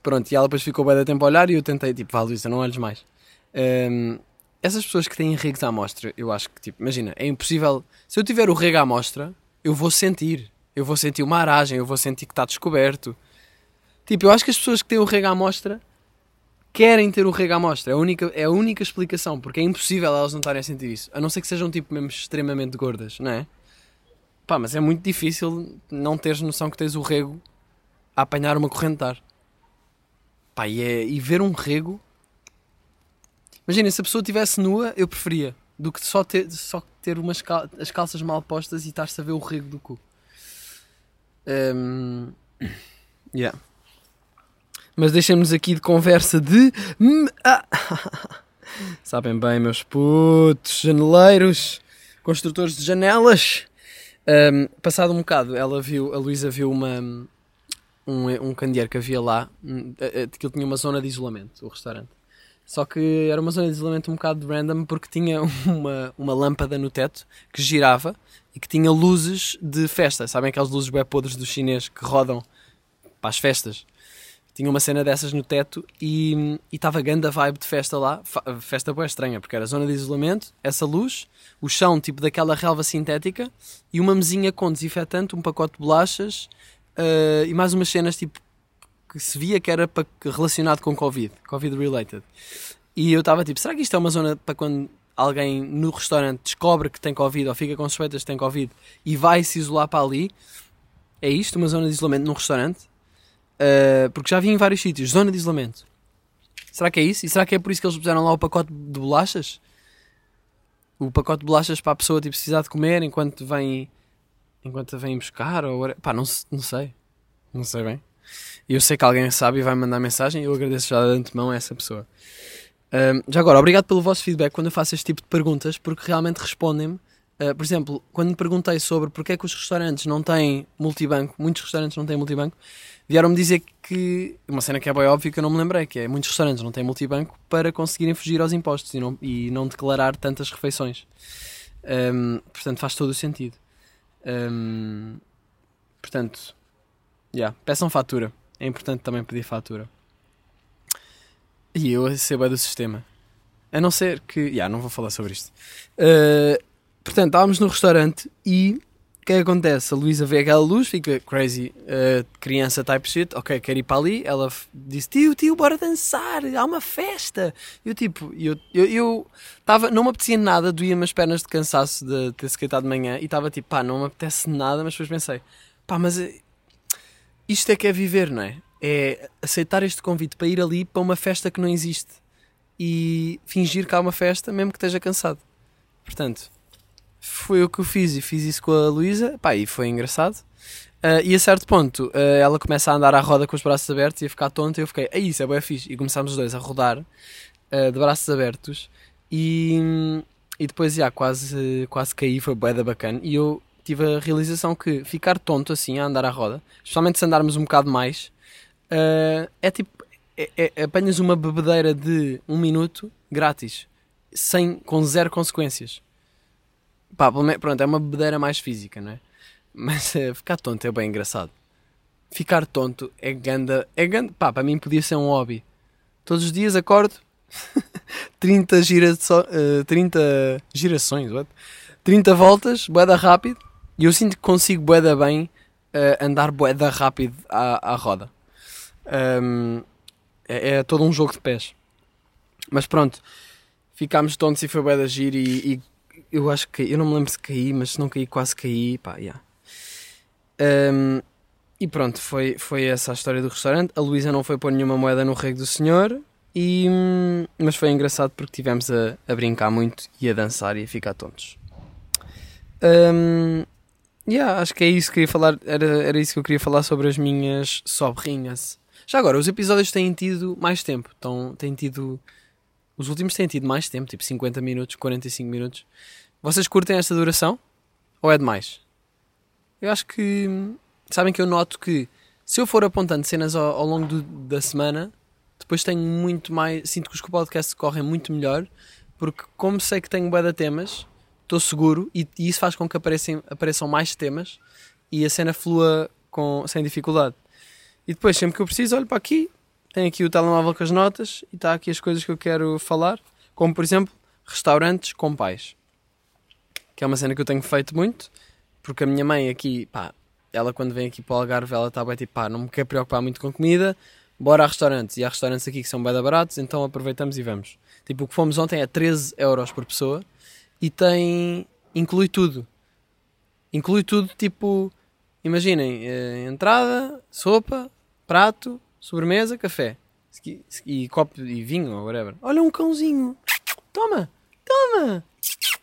Speaker 1: Pronto, e ela depois ficou bem da tempo a olhar e eu tentei, tipo, vá Luísa, não olhes mais. Um, essas pessoas que têm regos à mostra, eu acho que, tipo, imagina, é impossível. Se eu tiver o rego à mostra, eu vou sentir. Eu vou sentir uma aragem, eu vou sentir que está descoberto. Tipo, eu acho que as pessoas que têm o rego à mostra querem ter o rego à mostra. É a única, é a única explicação, porque é impossível elas não estarem a sentir isso. A não ser que sejam, tipo, mesmo extremamente gordas, não é? Pá, mas é muito difícil não teres noção que tens o rego a apanhar uma corrente de ar. Pá, e, é, e ver um rego Imagina, se a pessoa estivesse nua, eu preferia. Do que só ter, só ter umas cal as calças mal postas e estar-se a ver o rego do cu. Um, yeah. Mas deixem-nos aqui de conversa de. Sabem bem, meus putos, janeleiros, construtores de janelas. Um, passado um bocado, ela viu, a Luísa viu uma, um, um candeeiro que havia lá, hum, que ele tinha uma zona de isolamento, o restaurante. Só que era uma zona de isolamento um bocado random porque tinha uma, uma lâmpada no teto que girava e que tinha luzes de festa. Sabem aquelas luzes bem podres do chinês que rodam para as festas? Tinha uma cena dessas no teto e estava grande a vibe de festa lá. Festa boa estranha, porque era zona de isolamento, essa luz, o chão tipo daquela relva sintética e uma mesinha com desinfetante, um pacote de bolachas uh, e mais umas cenas tipo que se via que era para, relacionado com Covid, Covid related. E eu estava tipo, será que isto é uma zona para quando alguém no restaurante descobre que tem Covid ou fica com suspeitas que tem Covid e vai se isolar para ali? É isto, uma zona de isolamento num restaurante? Uh, porque já vi em vários sítios, zona de isolamento. Será que é isso? E será que é por isso que eles puseram lá o pacote de bolachas? O pacote de bolachas para a pessoa tipo, precisar de comer enquanto vem enquanto vem buscar ou pá, não, não sei. Não sei bem. Eu sei que alguém sabe e vai mandar mensagem eu agradeço já de antemão a essa pessoa. Um, já agora, obrigado pelo vosso feedback quando eu faço este tipo de perguntas, porque realmente respondem-me. Uh, por exemplo, quando me perguntei sobre porque é que os restaurantes não têm multibanco, muitos restaurantes não têm multibanco, vieram-me dizer que, uma cena que é bem óbvia que eu não me lembrei, que é muitos restaurantes não têm multibanco para conseguirem fugir aos impostos e não, e não declarar tantas refeições. Um, portanto, faz todo o sentido. Um, portanto, Yeah, peçam fatura. É importante também pedir fatura. E eu recebo a do sistema. A não ser que. Yeah, não vou falar sobre isto. Uh, portanto, estávamos no restaurante e o que é que acontece? A Luísa vê aquela luz, fica crazy, uh, criança type shit, ok, quero ir para ali. Ela disse: Tio, tio, bora dançar, há uma festa. E eu, tipo, eu eu estava, não me apetecia nada, doía-me as pernas de cansaço de ter skateado de manhã e estava tipo, pá, não me apetece nada, mas depois pensei, pá, mas isto é que é viver, não é? É aceitar este convite para ir ali para uma festa que não existe e fingir que há uma festa, mesmo que esteja cansado. Portanto, foi o que eu fiz e fiz isso com a Luísa, pá, e foi engraçado. Uh, e a certo ponto, uh, ela começa a andar à roda com os braços abertos e a ficar tonta. E eu fiquei, é isso, é bem fixe. E começámos os dois a rodar uh, de braços abertos. E, e depois, já, quase, quase caí, foi bué da bacana. E eu tive a realização que ficar tonto assim a andar à roda, especialmente se andarmos um bocado mais, uh, é tipo. É, é, apanhas uma bebedeira de um minuto grátis, sem, com zero consequências. Pá, pronto, é uma bebedeira mais física, não é? Mas uh, ficar tonto é bem engraçado. ficar tonto é ganda. É ganda. Pá, para mim podia ser um hobby. Todos os dias acordo, 30, gira, uh, 30 girações, what? 30 voltas, boeda rápido, e eu sinto que consigo boeda bem uh, andar boeda rápido à, à roda. Um, é, é, todo um jogo de pés. Mas pronto, ficámos tontos e foi boeda giro e, e, eu acho que eu não me lembro se caí, mas se não caí, quase caí, pá, yeah. Um, e pronto, foi, foi essa a história do restaurante. A Luísa não foi pôr nenhuma moeda no rego do senhor, e, mas foi engraçado porque tivemos a, a brincar muito e a dançar e a ficar tontos. Um, yeah, acho que é isso que queria falar. Era, era isso que eu queria falar sobre as minhas sobrinhas. Já agora, os episódios têm tido mais tempo. Então, têm tido. Os últimos têm tido mais tempo, tipo 50 minutos, 45 minutos. Vocês curtem esta duração? Ou é demais? Eu acho que. Sabem que eu noto que se eu for apontando cenas ao, ao longo do, da semana, depois tenho muito mais. Sinto que os podcasts correm muito melhor, porque como sei que tenho bué de temas, estou seguro e, e, isso faz com que apareçam, apareçam mais temas e a cena flua com, sem dificuldade. E depois, sempre que eu preciso, olho para aqui, tenho aqui o telemóvel com as notas e está aqui as coisas que eu quero falar, como por exemplo, restaurantes com pais, que é uma cena que eu tenho feito muito, porque a minha mãe aqui, pá, ela quando vem aqui para o Algarve, ela está bem tipo, pá, não me quer preocupar muito com comida, bora a restaurantes. E há restaurantes aqui que são bem baratos, então aproveitamos e vamos. Tipo, o que fomos ontem é 13 euros por pessoa e tem. inclui tudo. Inclui tudo, tipo, imaginem, eh, entrada, sopa, prato, sobremesa, café. E, copo e vinho ou whatever. Olha um cãozinho. Toma, toma.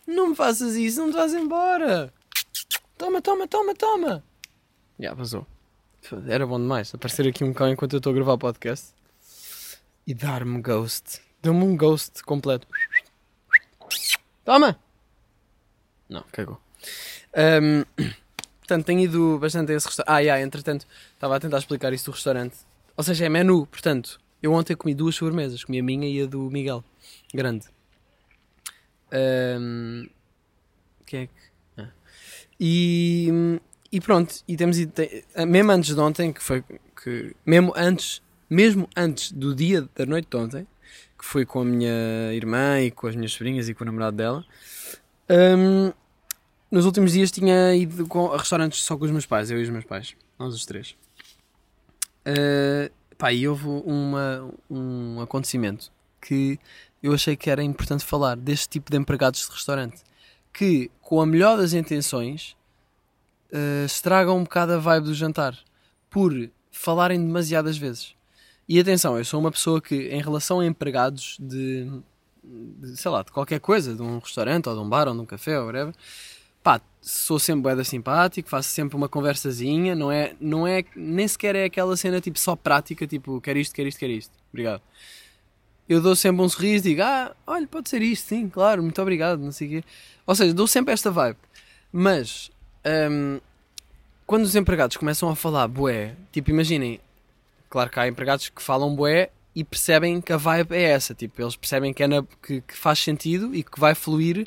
Speaker 1: Não me faças isso, não me vais embora. Toma, toma, toma, toma. Já passou. Era bom demais. Aparecer aqui um cão enquanto eu estou a gravar o podcast e dar-me ghost. Deu-me um ghost completo. Toma! Não, cagou. Um, portanto, tenho ido bastante a esse restaurante. Ah, yeah, entretanto, estava a tentar explicar isso do restaurante. Ou seja, é menu. Portanto, eu ontem comi duas sobremesas. Comi a minha e a do Miguel. Grande. Um, que é que. Ah. E e pronto, e temos ido, mesmo antes de ontem, que foi que mesmo antes, mesmo antes do dia da noite de ontem, que foi com a minha irmã e com as minhas sobrinhas e com o namorado dela, um, nos últimos dias tinha ido a restaurantes só com os meus pais, eu e os meus pais, nós os três. Uh, pá, e houve uma, um acontecimento que eu achei que era importante falar deste tipo de empregados de restaurante que, com a melhor das intenções, uh, estragam um bocado a vibe do jantar por falarem demasiadas vezes. E atenção, eu sou uma pessoa que, em relação a empregados de sei lá, de qualquer coisa, de um restaurante ou de um bar ou de um café ou whatever, pá, sou sempre boeda simpático, faço sempre uma conversazinha, não é, não é, nem sequer é aquela cena tipo só prática, tipo, quer isto, quer isto, quer isto. Obrigado. Eu dou sempre um sorriso digo, ah, olha, pode ser isto, sim, claro, muito obrigado, não sei o quê. Ou seja, dou sempre esta vibe. Mas um, quando os empregados começam a falar bué, tipo, imaginem, claro que há empregados que falam bué e percebem que a vibe é essa, tipo, eles percebem que, é na, que, que, faz sentido e que vai fluir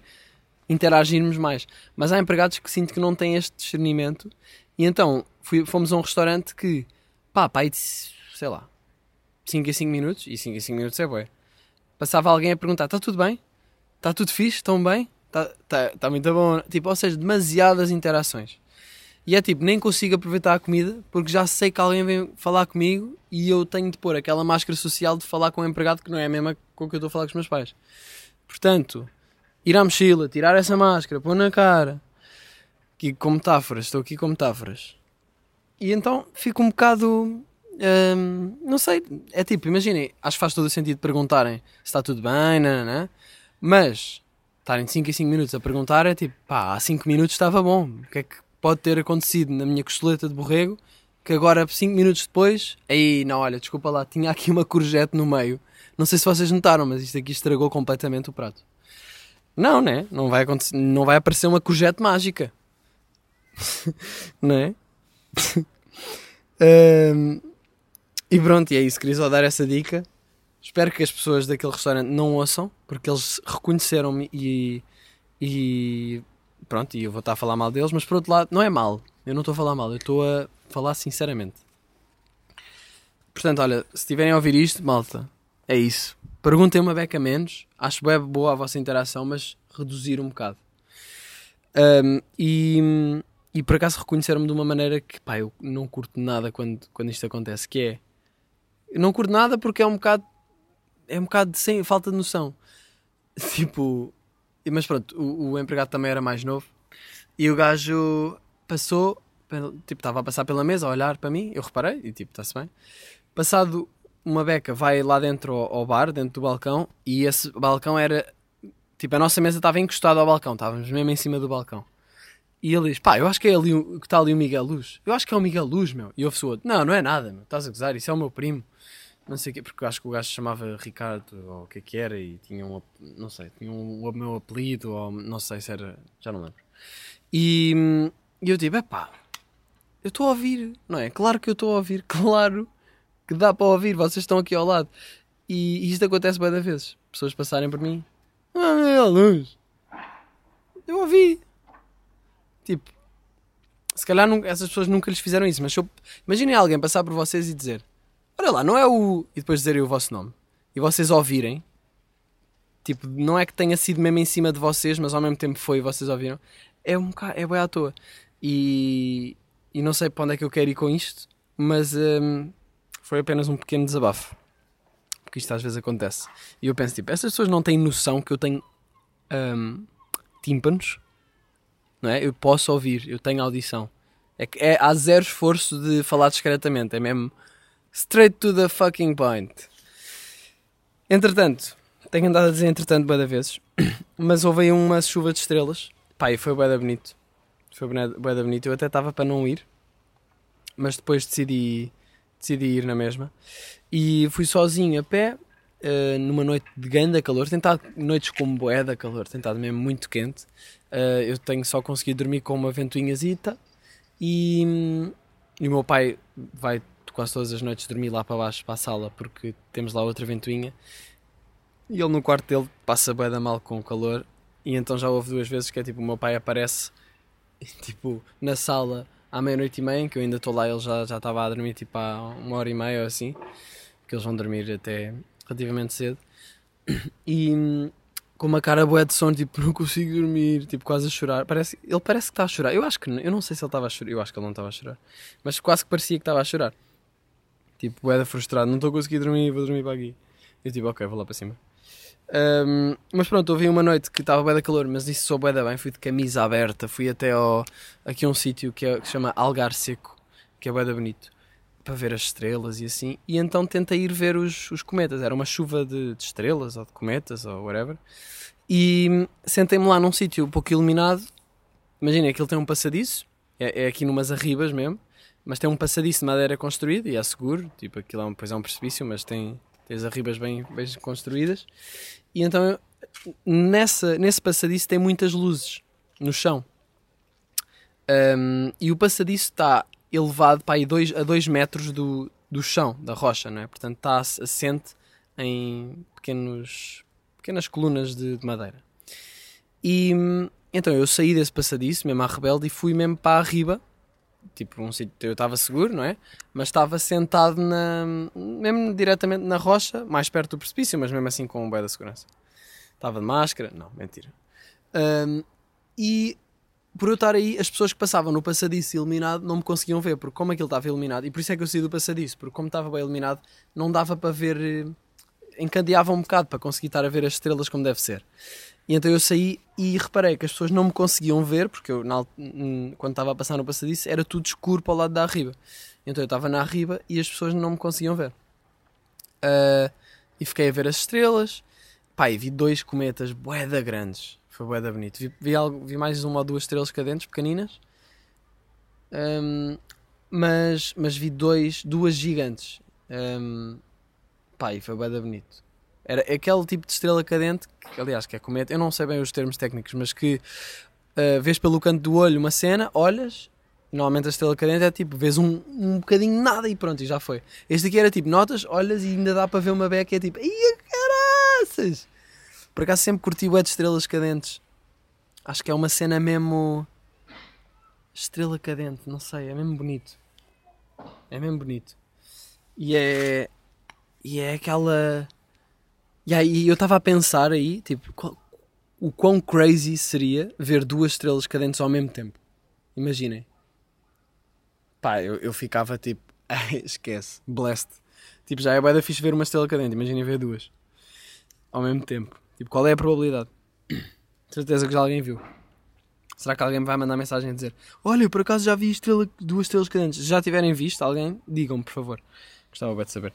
Speaker 1: interagirmos mais. Mas há empregados que sinto que não têm este discernimento e então fui, fomos a um restaurante que, pá, pá, sei lá, 5 a 5 minutos, e 5 a 5 minutos é bué. Passava alguém a perguntar, está tudo bem? Está tudo fixe? Estão bem? Está tá, tá muito bom. Tipo, ou seja, demasiadas interações. E é tipo, nem consigo aproveitar a comida porque já sei que alguém vem falar comigo e eu tenho de pôr aquela máscara social de falar com um empregado que não é a mesma com que eu estou a falar com os meus pais. Portanto, ir à mochila, tirar essa máscara, pôr na cara. Aqui com metáforas, estou aqui com metáforas. E então fico um bocado. Hum, não sei, é tipo, imaginem, acho que faz todo o sentido perguntarem se está tudo bem, não, não, não, mas estarem de 5 em 5 minutos a perguntar é tipo, pá, há 5 minutos estava bom. O que é que pode ter acontecido na minha costeleta de borrego que agora, 5 minutos depois, aí, não, olha, desculpa lá, tinha aqui uma courgette no meio. Não sei se vocês notaram, mas isto aqui estragou completamente o prato. Não, né? Não vai, acontecer, não vai aparecer uma courgette mágica. não é? um, e pronto, e é isso. Queria só dar essa dica. Espero que as pessoas daquele restaurante não ouçam, porque eles reconheceram-me e, e pronto, e eu vou estar a falar mal deles, mas por outro lado, não é mal. Eu não estou a falar mal, eu estou a falar sinceramente. Portanto, olha, se estiverem a ouvir isto, malta, é isso. Perguntem uma beca menos. Acho bem boa a vossa interação, mas reduzir um bocado. Um, e, e por acaso reconheceram-me de uma maneira que, pá, eu não curto nada quando, quando isto acontece, que é... Eu não curto nada porque é um bocado... É um bocado sem falta de noção. Tipo... Mas pronto, o, o empregado também era mais novo. E o gajo passou... Tipo, estava a passar pela mesa, a olhar para mim. Eu reparei e tipo, está-se bem. Passado uma beca, vai lá dentro ao, ao bar, dentro do balcão. E esse balcão era... Tipo, a nossa mesa estava encostada ao balcão. Estávamos mesmo em cima do balcão. E ele diz: pá, eu acho que é ali que está ali o Miguel Luz. Eu acho que é o Miguel Luz, meu. E ouve-se o outro: não, não é nada, meu. Estás a gozar, isso é o meu primo. Não sei o quê, porque acho que o gajo se chamava Ricardo, ou o que é que era, e tinha um, não sei, tinha um, o meu apelido, ou não sei se era, já não lembro. E, e eu digo: é pá, eu estou a ouvir, não é? Claro que eu estou a ouvir, claro que dá para ouvir, vocês estão aqui ao lado. E, e isto acontece bem vezes. Pessoas passarem por mim: ah, Miguel Luz, eu ouvi. Tipo, se calhar nunca- essas pessoas nunca lhes fizeram isso, mas imaginem alguém passar por vocês e dizer: Olha lá, não é o. E depois dizerem o vosso nome. E vocês ouvirem. Tipo, não é que tenha sido mesmo em cima de vocês, mas ao mesmo tempo foi e vocês ouviram. É um bocado. É bem à toa. E. E não sei para onde é que eu quero ir com isto, mas. hum, foi apenas um pequeno desabafo. Porque isto às vezes acontece. E eu penso, tipo, essas pessoas não têm noção que eu tenho. hum, tímpanos não é? Eu posso ouvir, eu tenho audição. É é, há zero esforço de falar discretamente, é mesmo straight to the fucking point. Entretanto, tenho andado a dizer entretanto de vezes, mas houve aí uma chuva de estrelas. Pá, e foi de bonito. Foi de bonito. Eu até estava para não ir, mas depois decidi, decidi ir na mesma. E fui sozinho a pé, eh, numa noite de grande calor. Tentado noites com de calor, tentado mesmo muito quente. Uh, eu tenho só conseguido dormir com uma ventoinhazita e, hum, e o meu pai vai quase todas as noites dormir lá para baixo, para a sala, porque temos lá outra ventoinha. E ele no quarto dele passa bem da mal com o calor. E então já houve duas vezes que é tipo: o meu pai aparece tipo na sala à meia-noite e meia, que eu ainda estou lá, ele já, já estava a dormir tipo há uma hora e meia ou assim, porque eles vão dormir até relativamente cedo. E com uma cara boa de sono, tipo, não consigo dormir, tipo, quase a chorar. Parece, ele parece que está a chorar. Eu acho que, eu não sei se ele estava a chorar, eu acho que ele não estava a chorar, mas quase que parecia que estava a chorar. Tipo, boeda frustrado, não estou a conseguir dormir, vou dormir para aqui. Eu tipo, ok, vou lá para cima. Ahm, mas pronto, houve uma noite que estava bué da calor, mas isso sou bué da bem, fui de camisa aberta, fui até ao, aqui a um sítio que, é, que se chama Algar Seco, que é bué da bonito, para ver as estrelas e assim, e então tentei ir ver os, os cometas, era uma chuva de, de estrelas ou de cometas ou whatever, e sentei-me lá num sítio um pouco iluminado, imagina, aquilo tem um passadiço, é, é aqui numas arribas mesmo, mas tem um passadiço de madeira construído e é seguro, tipo aquilo é um, pois é um precipício, mas tem, as arribas bem, bem construídas, e então nessa, nesse passadiço tem muitas luzes no chão. Um, e o passadiço está elevado para aí dois, a 2 metros do, do chão, da rocha, não é? Portanto está ass- assente em pequenos, pequenas colunas de, de madeira. E então eu saí desse passadiço, mesmo à rebelde, e fui mesmo para a riba. Tipo, um sítio eu estava seguro, não é? Mas estava sentado na, mesmo diretamente na rocha, mais perto do precipício, mas mesmo assim com um bué da segurança. Estava de máscara, não, mentira. Hum, e por eu estar aí, as pessoas que passavam no passadiço iluminado não me conseguiam ver, porque como aquilo estava iluminado, e por isso é que eu saí do passadiço, porque como estava bem iluminado, não dava para ver, eh, encandeava um bocado para conseguir estar a ver as estrelas como deve ser. E então eu saí e reparei que as pessoas não me conseguiam ver, porque eu, na quando estava a passar no passadiço, era tudo escuro para o lado da arriba. Então eu estava na arriba e as pessoas não me conseguiam ver. Ah, e fiquei a ver as estrelas. E vi dois cometas boeda grandes. Foi boeda bonito. Vi, vi, algo, vi mais uma ou duas estrelas cadentes, pequeninas. Ahm, mas, mas vi dois, duas gigantes. Ahm, pá, e foi boeda bonito. Era aquele tipo de estrela cadente, que aliás que é cometa, eu não sei bem os termos técnicos, mas que ah, vês pelo canto do olho uma cena, olhas, normalmente a estrela cadente é tipo, vês um, um bocadinho nada e pronto, e já foi. Este aqui era tipo, notas, olhas e ainda dá para ver uma beca e é tipo, ia caraças! Por acaso sempre curti o de estrelas cadentes. Acho que é uma cena mesmo. Estrela cadente, não sei, é mesmo bonito. É mesmo bonito. E é. E é aquela. E aí eu estava a pensar aí, tipo, qual- o quão crazy seria ver duas estrelas cadentes ao mesmo tempo. Imaginem. Pá, eu, eu ficava tipo, esquece, blessed. Tipo, já é bué da fixe ver uma estrela cadente, imaginem ver duas ao mesmo tempo. Tipo, qual é a probabilidade? Certeza que já alguém viu. Será que alguém me vai mandar mensagem a dizer Olha, por acaso já vi estrela, duas estrelas cadentes. Se já tiverem visto alguém, digam-me, por favor. Gostava bem de saber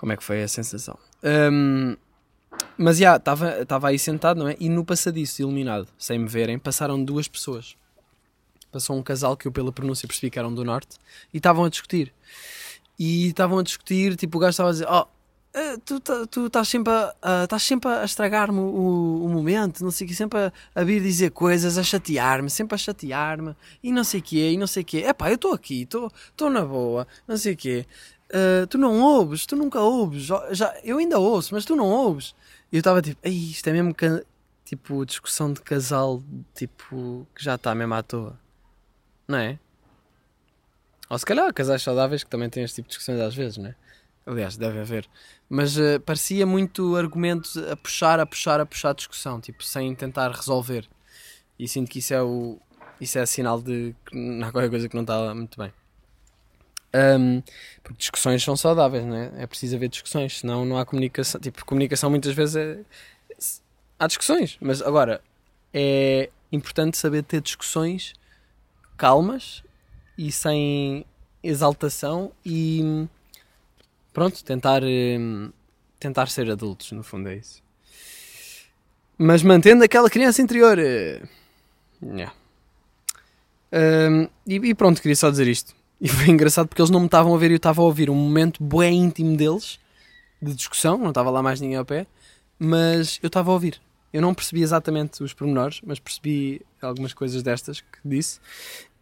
Speaker 1: como é que foi a sensação. Hum, mas já, estava aí sentado, não é? E no passadiço, iluminado, sem me verem, passaram duas pessoas. Passou um casal que eu, pela pronúncia, percebi que eram do norte e estavam a discutir. E estavam a discutir, tipo, o gajo estava a dizer: Oh, eh, tu, tá- tu estás sempre a, estás sempre a estragar-me o, o momento, não sei o que, sempre a, a vir dizer coisas, a chatear-me, sempre a chatear-me, e não sei o quê, e não sei o quê. Epá, eu estou aqui, estou na boa, não sei o quê. Eh, tu não ouves, tu nunca ouves, já, eu ainda ouço, mas tu não ouves. E eu estava tipo, Ei, isto é mesmo tipo discussão de casal, tipo, que já está mesmo à toa, não é? Ou se calhar casais saudáveis que também têm este tipo de discussões às vezes, não é? Aliás, deve haver. Mas eh, parecia muito argumentos a puxar, a puxar, a puxar a discussão, tipo, sem tentar resolver. E sinto que isso é o. Isso é sinal de que há qualquer coisa que não está muito bem. Ahm, porque discussões são saudáveis, não é? É preciso haver discussões, senão não há comunicação. Tipo, comunicação muitas vezes é. Há discussões, mas agora é importante saber ter discussões calmas e sem exaltação e pronto, tentar, tentar ser adultos, no fundo é isso. Mas mantendo aquela criança interior. eh, yeah. Hum, e, e pronto, queria só dizer isto. E foi engraçado porque eles não me estavam a ver e eu estava a ouvir um momento bem íntimo deles, de discussão, não estava lá mais ninguém ao pé, mas eu estava a ouvir. Eu não percebi exatamente os pormenores, mas percebi algumas coisas destas que disse.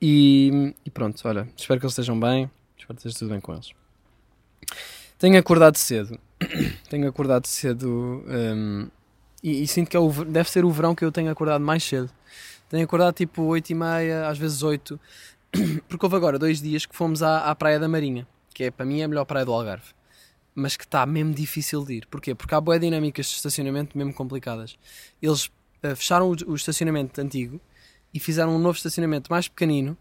Speaker 1: E, e pronto, olha, espero que eles estejam bem, espero que esteja tudo bem com eles. Tenho acordado cedo. tenho acordado cedo hum, e, e sinto que é o deve ser o verão que eu tenho acordado mais cedo. Tenho acordado tipo 8 e meia, às vezes 8, porque houve agora dois dias que fomos à, à Praia da Marinha, que é para mim a melhor praia do Algarve, mas que está mesmo difícil de ir. Porquê? Porque há boas dinâmicas de estacionamento mesmo complicadas. Eles eh, fecharam o, o estacionamento antigo e fizeram um novo estacionamento mais pequenino.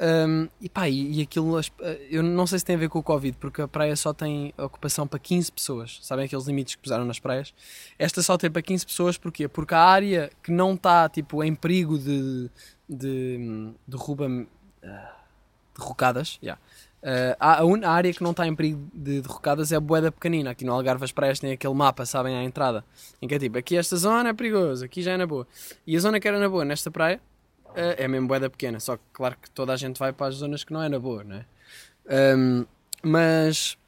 Speaker 1: hum, e pá, e, e aquilo, eh, eu não sei se tem a ver com o Covid, porque a praia só tem ocupação para 15 pessoas. Sabem aqueles limites que puseram nas praias? Esta só tem para 15 pessoas, porquê? Porque a área que não está tipo, em perigo de, de hum, derruba derrocadas, yeah. Ah, há- a, un- a área que não está em perigo de derrocadas é a boeda pequenina. Aqui no Algarve as praias têm aquele mapa, sabem, à entrada. Em que é tipo, aqui esta zona é perigosa, aqui já é na boa. E a zona que era na boa, nesta praia, ah, é mesmo boeda pequena. Só que, claro que toda a gente vai para as zonas que não é na boa, não é? Ahm, mas,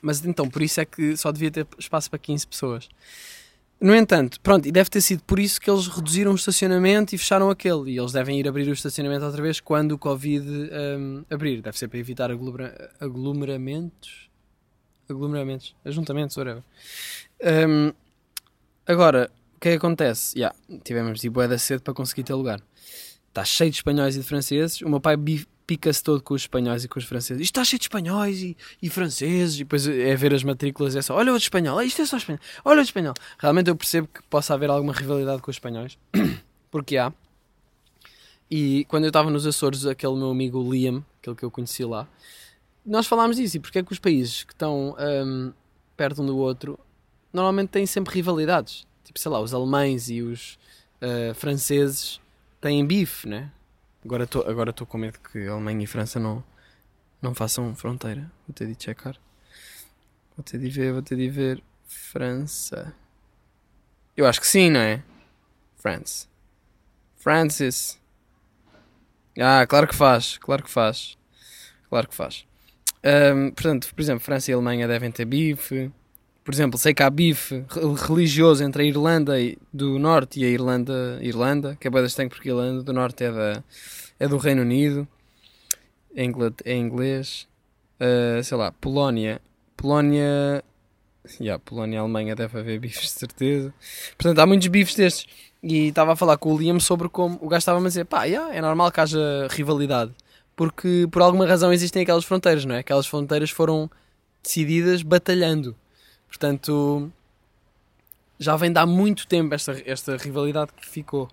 Speaker 1: mas então, por isso é que só devia ter espaço para 15 pessoas. No entanto, pronto, e deve ter sido por isso que eles reduziram o estacionamento e fecharam aquele. E eles devem ir abrir o estacionamento outra vez quando o Covid hum, abrir. Deve ser para evitar aglomera- aglomeramentos. Aglomeramentos. Ajuntamentos, whatever. Hum, agora, o que é que acontece? Yeah, tivemos de ir bué da cedo para conseguir ter lugar. Está cheio de espanhóis e de franceses. O meu pai pica-se todo com os espanhóis e com os franceses. Isto está cheio de espanhóis e, e franceses. E depois é ver as matrículas é só, olha o espanhol, isto é só espanhol, olha o espanhol. Realmente eu percebo que possa haver alguma rivalidade com os espanhóis. Porque há. E quando eu estava nos Açores, aquele meu amigo Liam, aquele que eu conheci lá, nós falámos disso. E porque é que os países que estão hum, perto um do outro normalmente têm sempre rivalidades? Tipo, sei lá, os alemães e os ah, franceses têm bife, né? Agora estou agora com medo que Alemanha e França não, não façam fronteira. Vou ter de checar. Vou ter de ver, vou ter de ver. França. Eu acho que sim, não é? France. Francis. Ah, claro que faz, claro que faz. Claro que faz. Ahm, portanto, por exemplo, França e Alemanha devem ter bife. Por exemplo, sei que há bife re- religioso entre a Irlanda do Norte e a Irlanda, Irlanda que é boa estranho porque a Irlanda do Norte é, da, é do Reino Unido, é, é inglês. Ah, sei lá, Polónia. Polónia. Yeah, Polónia e Alemanha deve haver bifes de certeza. Portanto, há muitos bifes destes. E estava a falar com o Liam sobre como o gajo estava a dizer: pá, yeah, é normal que haja rivalidade. porque por alguma razão existem aquelas fronteiras, não é? Aquelas fronteiras foram decididas batalhando. Portanto, já vem de há muito tempo esta, esta rivalidade que ficou.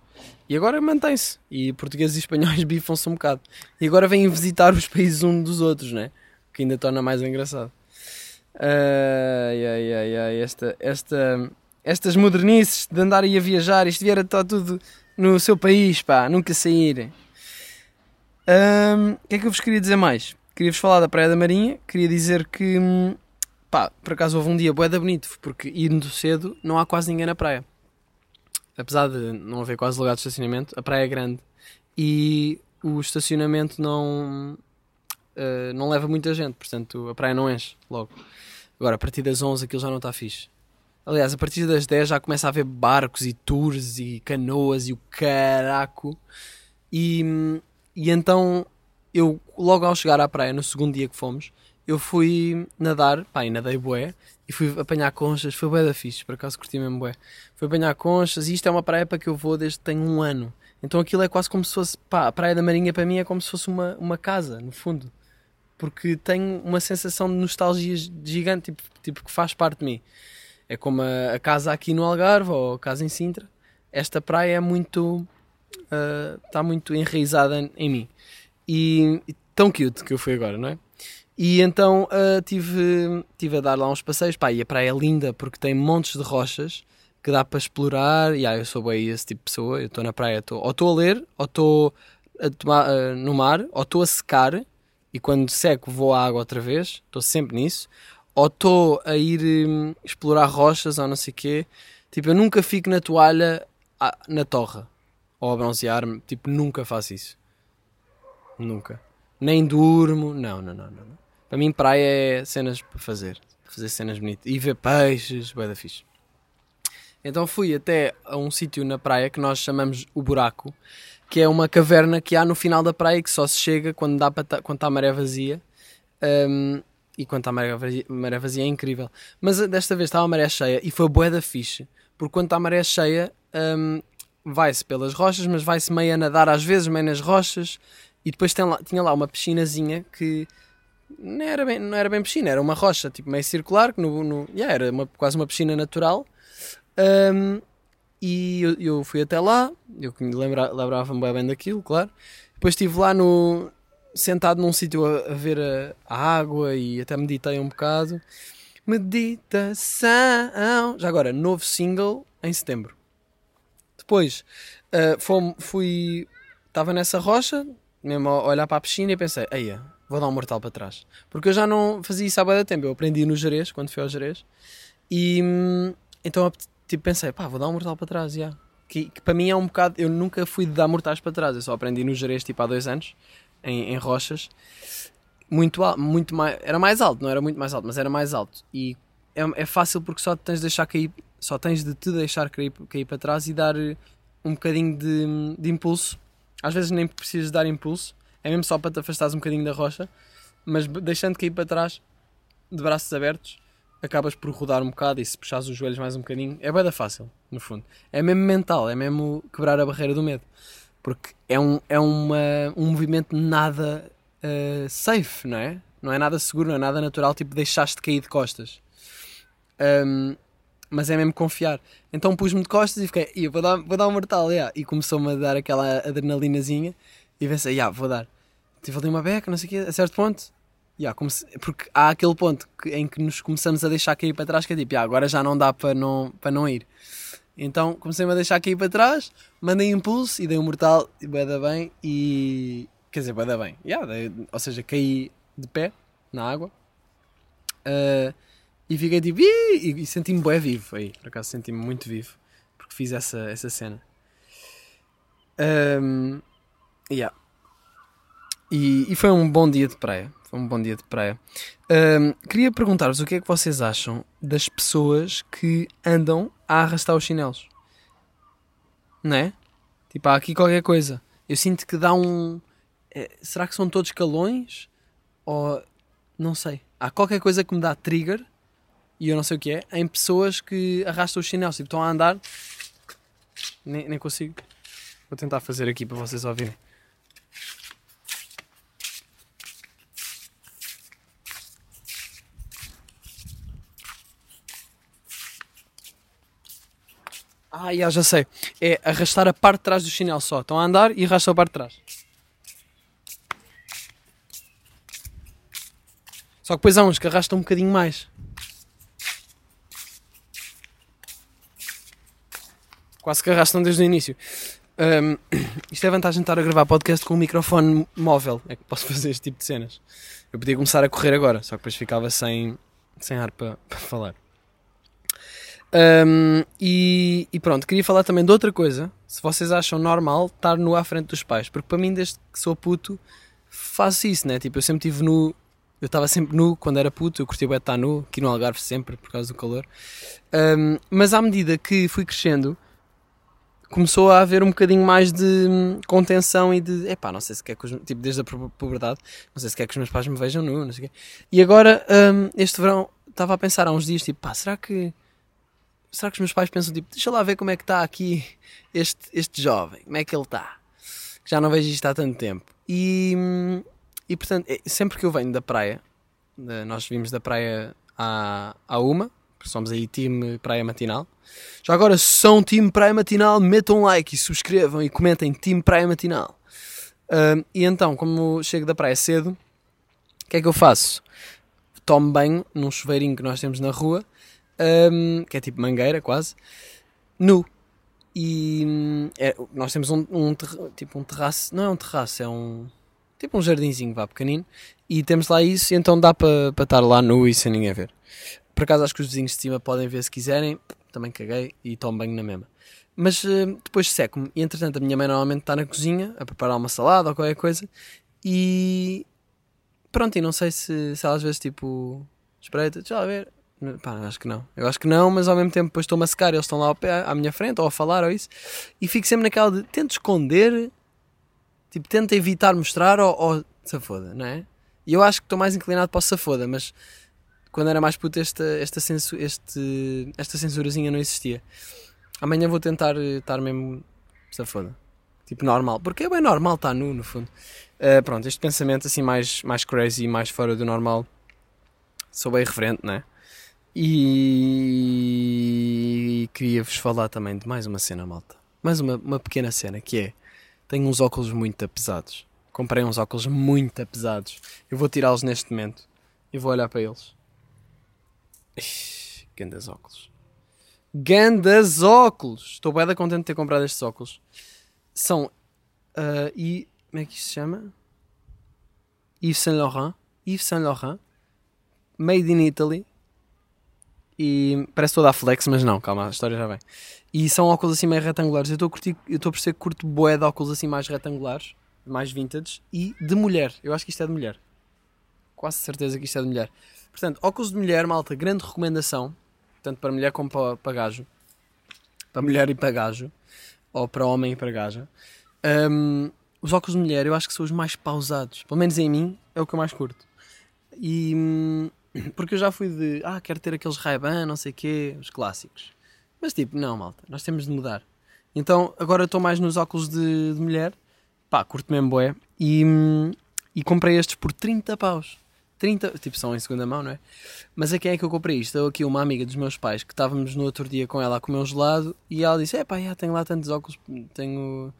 Speaker 1: E agora mantém-se. E portugueses e espanhóis bifam-se um bocado. E agora vêm visitar os países um dos outros, né? O que ainda torna mais engraçado. Ai, ai, ai, ai. Esta, esta, estas modernices de andarem a viajar, isto vier a estar tudo no seu país, pá, nunca saírem. O que é que eu vos queria dizer mais? Queria-vos falar da Praia da Marinha. Queria dizer que hum, Pá, por acaso houve um dia boeda bonito, porque indo cedo não há quase ninguém na praia. Apesar de não haver quase lugar de estacionamento, a praia é grande e o estacionamento não, uh, não leva muita gente, portanto a praia não enche logo. Agora, a partir das 11 aquilo já não está fixe. Aliás, a partir das 10 já começa a haver barcos e tours e canoas e o caraco. E, e então eu, logo ao chegar à praia, no segundo dia que fomos, eu fui nadar, pá, e nadei bué, e fui apanhar conchas, foi bué da fixe, por acaso curti mesmo bué. Fui apanhar conchas, e isto é uma praia para que eu vou desde que tenho um ano. Então aquilo é quase como se fosse, pá, a Praia da Marinha para mim é como se fosse uma, uma casa, no fundo. Porque tenho uma sensação de nostalgia gigante, tipo, tipo que faz parte de mim. É como a, a casa aqui no Algarve, ou a casa em Sintra. Esta praia é muito... Está uh, muito enraizada em mim. E, e tão cute que eu fui agora, não é? E então uh, tive, tive a dar lá uns passeios. Pá, e a praia é linda porque tem montes de rochas que dá para explorar. E ah, eu sou bem esse tipo de pessoa. Eu estou na praia, tô, ou estou a ler, ou estou uh, no mar, ou estou a secar. E quando seco vou à água outra vez. Estou sempre nisso. Ou estou a ir um, explorar rochas ou não sei o quê. Tipo, eu nunca fico na toalha ah, na torre. Ou a bronzear-me. Tipo, nunca faço isso. Nunca. Nem durmo. Não, não, não, não. Para mim, praia é cenas para fazer. Fazer cenas bonitas. E ver peixes, bué da fixe. Então fui até a um sítio na praia que nós chamamos o Buraco, que é uma caverna que há no final da praia que só se chega quando, dá para quando está a maré vazia. Um, e quando está a maré vazia, maré vazia é incrível. Mas eh, desta vez estava a maré cheia e foi bué da fixe. Porque quando está a maré cheia, um, vai-se pelas rochas, mas vai-se meio a nadar às vezes, meio nas rochas. E depois lá, tinha lá uma piscinazinha que não era bem, não era bem piscina, era uma rocha tipo meio circular, que no, no yeah, era uma, quase uma piscina natural. Um, e eu, eu, fui até lá, eu lembra, lembrava-me bem daquilo, claro. Depois estive lá no, sentado num sítio a, a, ver a, a, água e até meditei um bocado. Meditação. Já agora, novo single em setembro. Depois uh, fui. Estava nessa rocha, mesmo a olhar para a piscina e pensei: eia, vou dar um mortal para trás. Porque eu já não fazia isso há bastante tempo. Eu aprendi no Jerez, quando fui ao Jerez. E hum, então tipo, pensei, pá, vou dar um mortal para trás, já. Que, que, para mim é um bocado. Eu nunca fui de dar mortais para trás. Eu só aprendi no Jerez tipo há dois anos, em, em rochas. Muito alto, muito mais. Era mais alto, não era muito mais alto, mas era mais alto. E é, é fácil porque só tens de deixar cair. Só tens de te deixar cair, cair para trás e dar um bocadinho de, de impulso. Às vezes nem precisas dar impulso é mesmo só para te afastares um bocadinho da rocha, mas deixando cair para trás, de braços abertos, acabas por rodar um bocado e se puxares os joelhos mais um bocadinho, é bem da fácil, no fundo. É mesmo mental, é mesmo quebrar a barreira do medo. Porque é um, é uma, um movimento nada uh, safe, não é? Não é nada seguro, não é nada natural, tipo deixaste cair de costas. Um, mas é mesmo confiar. Então pus-me de costas e fiquei, vou dar, vou dar um mortal, yeah. e começou-me a dar aquela adrenalinazinha e pensei, yeah, vou dar. Tive ali uma beca, não sei o quê, a certo ponto. Yeah, comece... Porque há aquele ponto que, em que nos começamos a deixar cair para trás que é tipo, yeah, agora já não dá para não, para não ir. Então comecei-me a deixar cair para trás, mandei impulso e dei um mortal e bada bem e. Quer dizer, bada bem. Yeah, dei... ou seja, caí de pé na água uh, e fiquei tipo. e, e senti-me bem vivo aí. Por acaso senti-me muito vivo porque fiz essa, essa cena. Um, Yeah. E, e, foi um bom dia de praia. Foi um bom dia de praia. Um, queria perguntar-vos o que é que vocês acham das pessoas que andam a arrastar os chinelos. Não é? Tipo, há aqui qualquer coisa. Eu sinto que dá um. É, será que são todos calões? Ou. Não sei. Há qualquer coisa que me dá trigger, e eu não sei o que é, em pessoas que arrastam os chinelos. Tipo, estão a andar. Nem, nem consigo. Vou tentar fazer aqui para vocês ouvirem.
Speaker 2: Ah, já, já sei. É arrastar a parte de trás do chinelo só. Estão a andar e arrastam a parte de trás. Só que depois há uns que arrastam um bocadinho mais. Quase que arrastam desde o início. Um, isto é a vantagem de estar a gravar podcast com um microfone móvel. É que posso fazer este tipo de cenas. Eu podia começar a correr agora, só que depois ficava sem, sem ar para, para falar. Um, e, e, pronto, queria falar também de outra coisa. Se vocês acham normal estar nu à frente dos pais, porque para mim, desde que sou puto, faço isso, né? Tipo, eu sempre tive nu. Eu estava sempre nu quando era puto, eu curti bem estar nu, aqui no Algarve sempre, por causa do calor. Um, mas à medida que fui crescendo, começou a haver um bocadinho mais de hum, contenção e de epá, não sei se quer que os, tipo, desde a puberdade, não sei se quer que os meus pais me vejam nu, não sei o quê. E agora, um, este verão, estava a pensar há uns dias, tipo, pá, será que será que os meus pais pensam tipo, deixa lá ver como é que está aqui este, este jovem, como é que ele está? Já não vejo isto há tanto tempo. E, e portanto, é, sempre que eu venho da praia, nós vimos da praia à, à uma, somos aí time praia matinal. Já agora, se são time praia matinal, metam um like e subscrevam e comentem time praia matinal. Uh, e então, como chego da praia cedo, o que é que eu faço? Tomo banho num chuveirinho que nós temos na rua um, que é tipo mangueira quase, nu. E é, nós temos um, um tipo um terraço, não é um terraço, é um tipo um jardinzinho vá pequenino e temos lá isso, então dá para pa estar lá nu e sem ninguém ver. Por acaso acho que os vizinhos de cima podem ver se quiserem, também caguei e tomo banho na mesma. Mas uh, depois seco-me e entretanto a minha mãe normalmente está na cozinha a preparar uma salada ou qualquer coisa e pronto, e não sei se, se às vezes tipo espreita, deixa lá ver, Pá, acho que não. Eu acho que não, mas ao mesmo tempo depois estou-me a secar, eles estão lá pé, à minha frente, ou a falar, ou isso, e fico sempre naquela de tento esconder, tipo, tento evitar mostrar, ou, ou safoda, não é? E eu acho que estou mais inclinado para o safoda, mas quando era mais puto esta, esta, censu, este, esta censurazinha não existia. Amanhã vou tentar estar mesmo safoda. Tipo, normal. Porque é bem normal estar nu, no fundo. Uh, pronto, este pensamento assim mais, mais crazy, mais fora do normal, sou bem referente, não é? E queria-vos falar também de mais uma cena, malta. Mais uma, uma pequena cena que é: tenho uns óculos muito pesados. Comprei uns óculos muito pesados. Eu vou tirá-los neste momento e vou olhar para eles. Gandas óculos. Gandas óculos! Estou bem contente de ter comprado estes óculos. São. Uh, e. Como é que isto se chama? Yves Saint Laurent. Yves Saint Laurent. Made in Italy e parece toda a flex, mas não, calma, a história já vem. E são óculos assim meio retangulares. Eu estou a eu estou perceber que curto boé de óculos assim mais retangulares, mais vintage e de mulher. Eu acho que isto é de mulher. Quase certeza que isto é de mulher. Portanto, óculos de mulher, malta, grande recomendação. Tanto para mulher como para, para gajo. Para mulher e para gajo. Ou para homem e para gaja. Um, os óculos de mulher eu acho que são os mais pausados. Pelo menos em mim é o que eu mais curto. E, hum, porque eu já fui de, ah, quero ter aqueles Ray-Ban, não sei quê, os clássicos. Mas tipo, não, malta, nós temos de mudar. Então agora estou mais nos óculos de, de, mulher, pá, curto mesmo boé, e, e comprei estes por 30 paus. 30, tipo, são em segunda mão, não é? Mas a quem é que eu comprei isto? Eu aqui, uma amiga dos meus pais, que estávamos no outro dia com ela a comer um gelado, e ela disse, é pá, já tenho lá tantos óculos, tenho...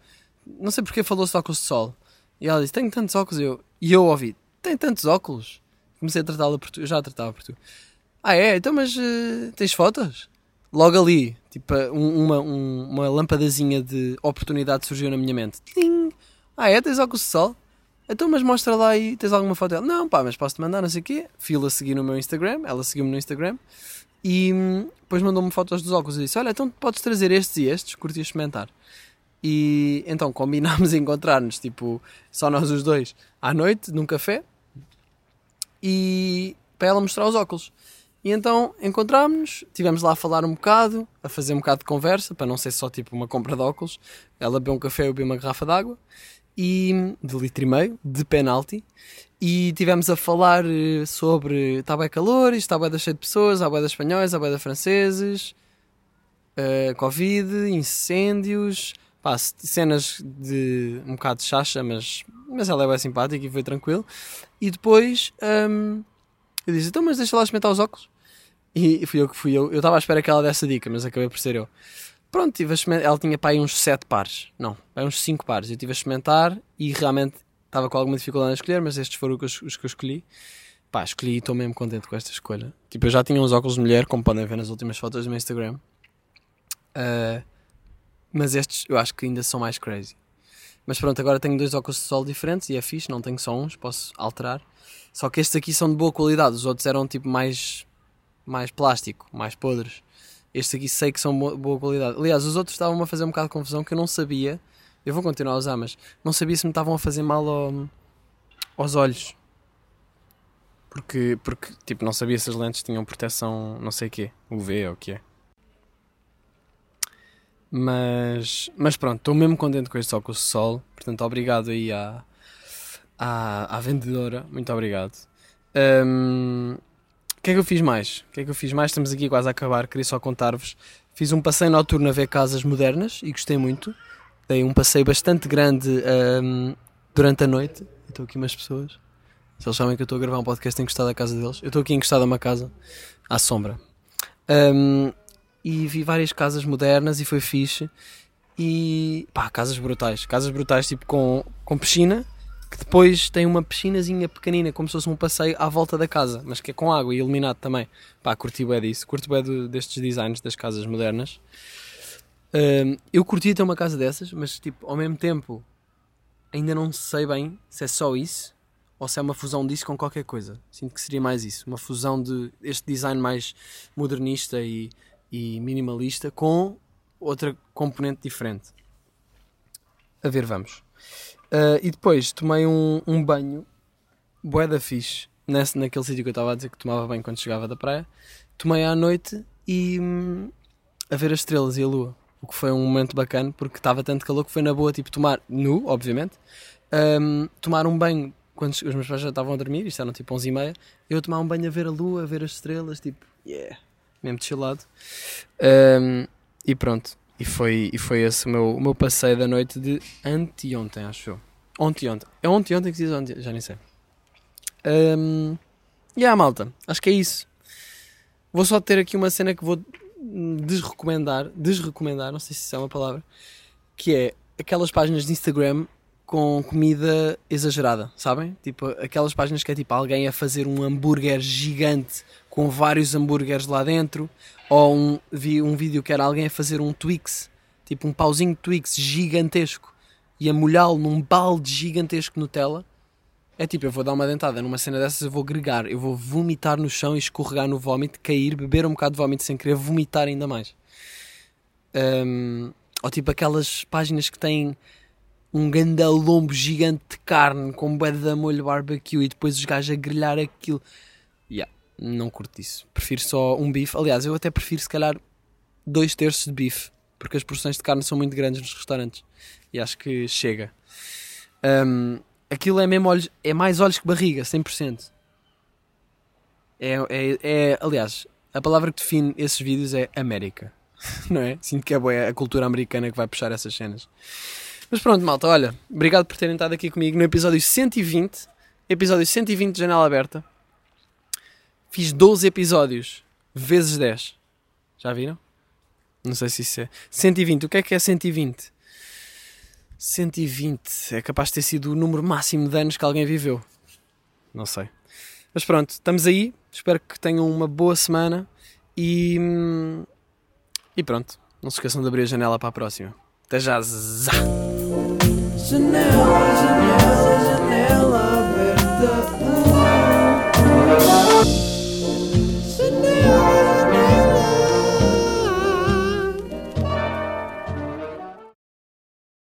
Speaker 2: Não sei porque falou-se de óculos de sol. E ela disse, tenho tantos óculos, eu... e eu ouvi, tem tantos óculos? Comecei a tratá-la por tu. Eu já a tratava por tu. Ah, é? Então, mas uh, tens fotos? Logo ali, tipo, um, uma, um, uma lampadazinha de oportunidade surgiu na minha mente. Tling! Ah, é? Tens óculos de sol? Então, mas mostra lá aí, tens alguma foto dela? Não, pá, mas posso-te mandar, não sei o quê. Fila seguir no meu Instagram, ela seguiu-me no Instagram e hum, depois mandou-me fotos dos óculos e disse: Olha, então podes trazer estes e estes, curti experimentar. E então combinámos encontrar-nos, tipo, só nós os dois, à noite, num café, e para ela mostrar os óculos. E então encontrámos-nos, estivemos lá a falar um bocado, a fazer um bocado de conversa, para não ser só tipo uma compra de óculos. Ela bebeu um café, eu bebi uma garrafa de água, e, de litro e meio, de penalti. E tivemos a falar eh, sobre. Está bem calor, está bem cheio de pessoas, há bem espanhóis, há bem franceses, uh, Covid, incêndios, pá, cenas de um bocado de chacha, mas, mas ela é bem simpática e foi tranquilo. E depois um, eu disse: Então, mas deixa lá experimentar os óculos. E fui eu que fui eu. Eu estava à espera que ela desse a dica, mas acabei por ser eu. pronto, tive. Ela tinha para aí uns 7 pares. Não, para uns 5 pares. Eu tive a experimentar e realmente estava com alguma dificuldade a escolher, mas estes foram os, os que eu escolhi. Pá, escolhi e estou mesmo contente com esta escolha. Tipo, eu já tinha uns óculos de mulher, como podem ver nas últimas fotos do meu Instagram. Uh, mas estes eu acho que ainda são mais crazy. Mas pronto, agora tenho dois óculos de sol diferentes e é fixe, não tenho só uns, posso alterar. Só que estes aqui são de boa qualidade, os outros eram tipo mais, mais plástico, mais podres. Estes aqui sei que são de boa qualidade. Aliás, os outros estavam a fazer um bocado de confusão que eu não sabia. Eu vou continuar a usar, mas não sabia se me estavam a fazer mal ao, aos olhos. Porque, porque, tipo, não sabia se as lentes tinham proteção, não sei o quê, UV ou o que é. Mas, mas pronto, estou mesmo contente com este óculos de sol. Portanto, obrigado aí à, à, à vendedora. Muito obrigado. Um, o que é que eu fiz mais? O que é que eu fiz mais? Estamos aqui quase a acabar. Queria só contar-vos. Fiz um passeio noturno a ver casas modernas e gostei muito. Dei um passeio bastante grande um, durante a noite. Estou aqui umas pessoas. Se eles sabem que eu estou a gravar um podcast encostado à casa deles. Eu estou aqui encostado a uma casa à sombra. Um, e vi várias casas modernas e foi fixe. E pá, casas brutais. Casas brutais tipo com, com piscina, que depois tem uma piscinazinha pequenina, como se fosse um passeio à volta da casa, mas que é com água e iluminado também. Pá, curti bem disso. Curti bem do, destes designs das casas modernas. Um, eu curti ter uma casa dessas, mas tipo, ao mesmo tempo ainda não sei bem se é só isso ou se é uma fusão disso com qualquer coisa. Sinto que seria mais isso. Uma fusão de este design mais modernista e e minimalista com outra componente diferente. A ver, vamos. Uh, e depois tomei um, um banho, bué da fixe, nesse, naquele sítio que eu estava a dizer que tomava banho quando chegava da praia. Tomei à noite e hum, a ver as estrelas e a lua. O que foi um momento bacana porque estava tanto calor que foi na boa, tipo, tomar nu, obviamente, um, tomar um banho quando os meus pais já estavam a dormir, isto eram tipo 11 e meia, eu tomar um banho a ver a lua, a ver as estrelas, tipo, yeah, mesmo chillado. Um, e pronto, e foi, e foi esse o meu, o meu passeio da noite de anteontem, acho eu. Ontem, ontem. É ontem, ontem que se diz ontem, já nem sei. Um, e yeah, malta, acho que é isso. Vou só ter aqui uma cena que vou desrecomendar, desrecomendar, não sei se isso é uma palavra, que é aquelas páginas de Instagram com comida exagerada, sabem? Tipo, aquelas páginas que é tipo alguém a fazer um hambúrguer gigante com vários hambúrgueres lá dentro, ou um, vi um vídeo que era alguém a fazer um Twix, tipo um pauzinho de Twix gigantesco e a molhá-lo num balde gigantesco Nutella. É tipo, eu vou dar uma dentada numa cena dessas, eu vou gregar, eu vou vomitar no chão e escorregar no vómito, cair, beber um bocado de vómito sem querer, vomitar ainda mais. Um, ou tipo aquelas páginas que têm um gandalombo gigante de carne com bué de molho barbecue e depois os gajos a grelhar aquilo. Yeah, não curto isso. Prefiro só um bife. Aliás, eu até prefiro se calhar dois terços de bife, porque as porções de carne são muito grandes nos restaurantes e acho que chega. Um, aquilo é mesmo olhos, é mais olhos que barriga, 100%. É, é, é, aliás, a palavra que define esses vídeos é América, não é? Sinto que é a cultura americana que vai puxar essas cenas. Mas pronto, malta, olha, obrigado por terem estado aqui comigo no episódio 120. Episódio 120 de Janela Aberta. Fiz 12 episódios vezes 10. Já viram? Não sei se isso é. 120, o que é que é 120? 120 é capaz de ter sido o número máximo de anos que alguém viveu. Não sei. Mas pronto, estamos aí. Espero que tenham uma boa semana e. Hum, e pronto. Não se esqueçam de abrir a janela para a próxima. Até já! janela, janela, janela.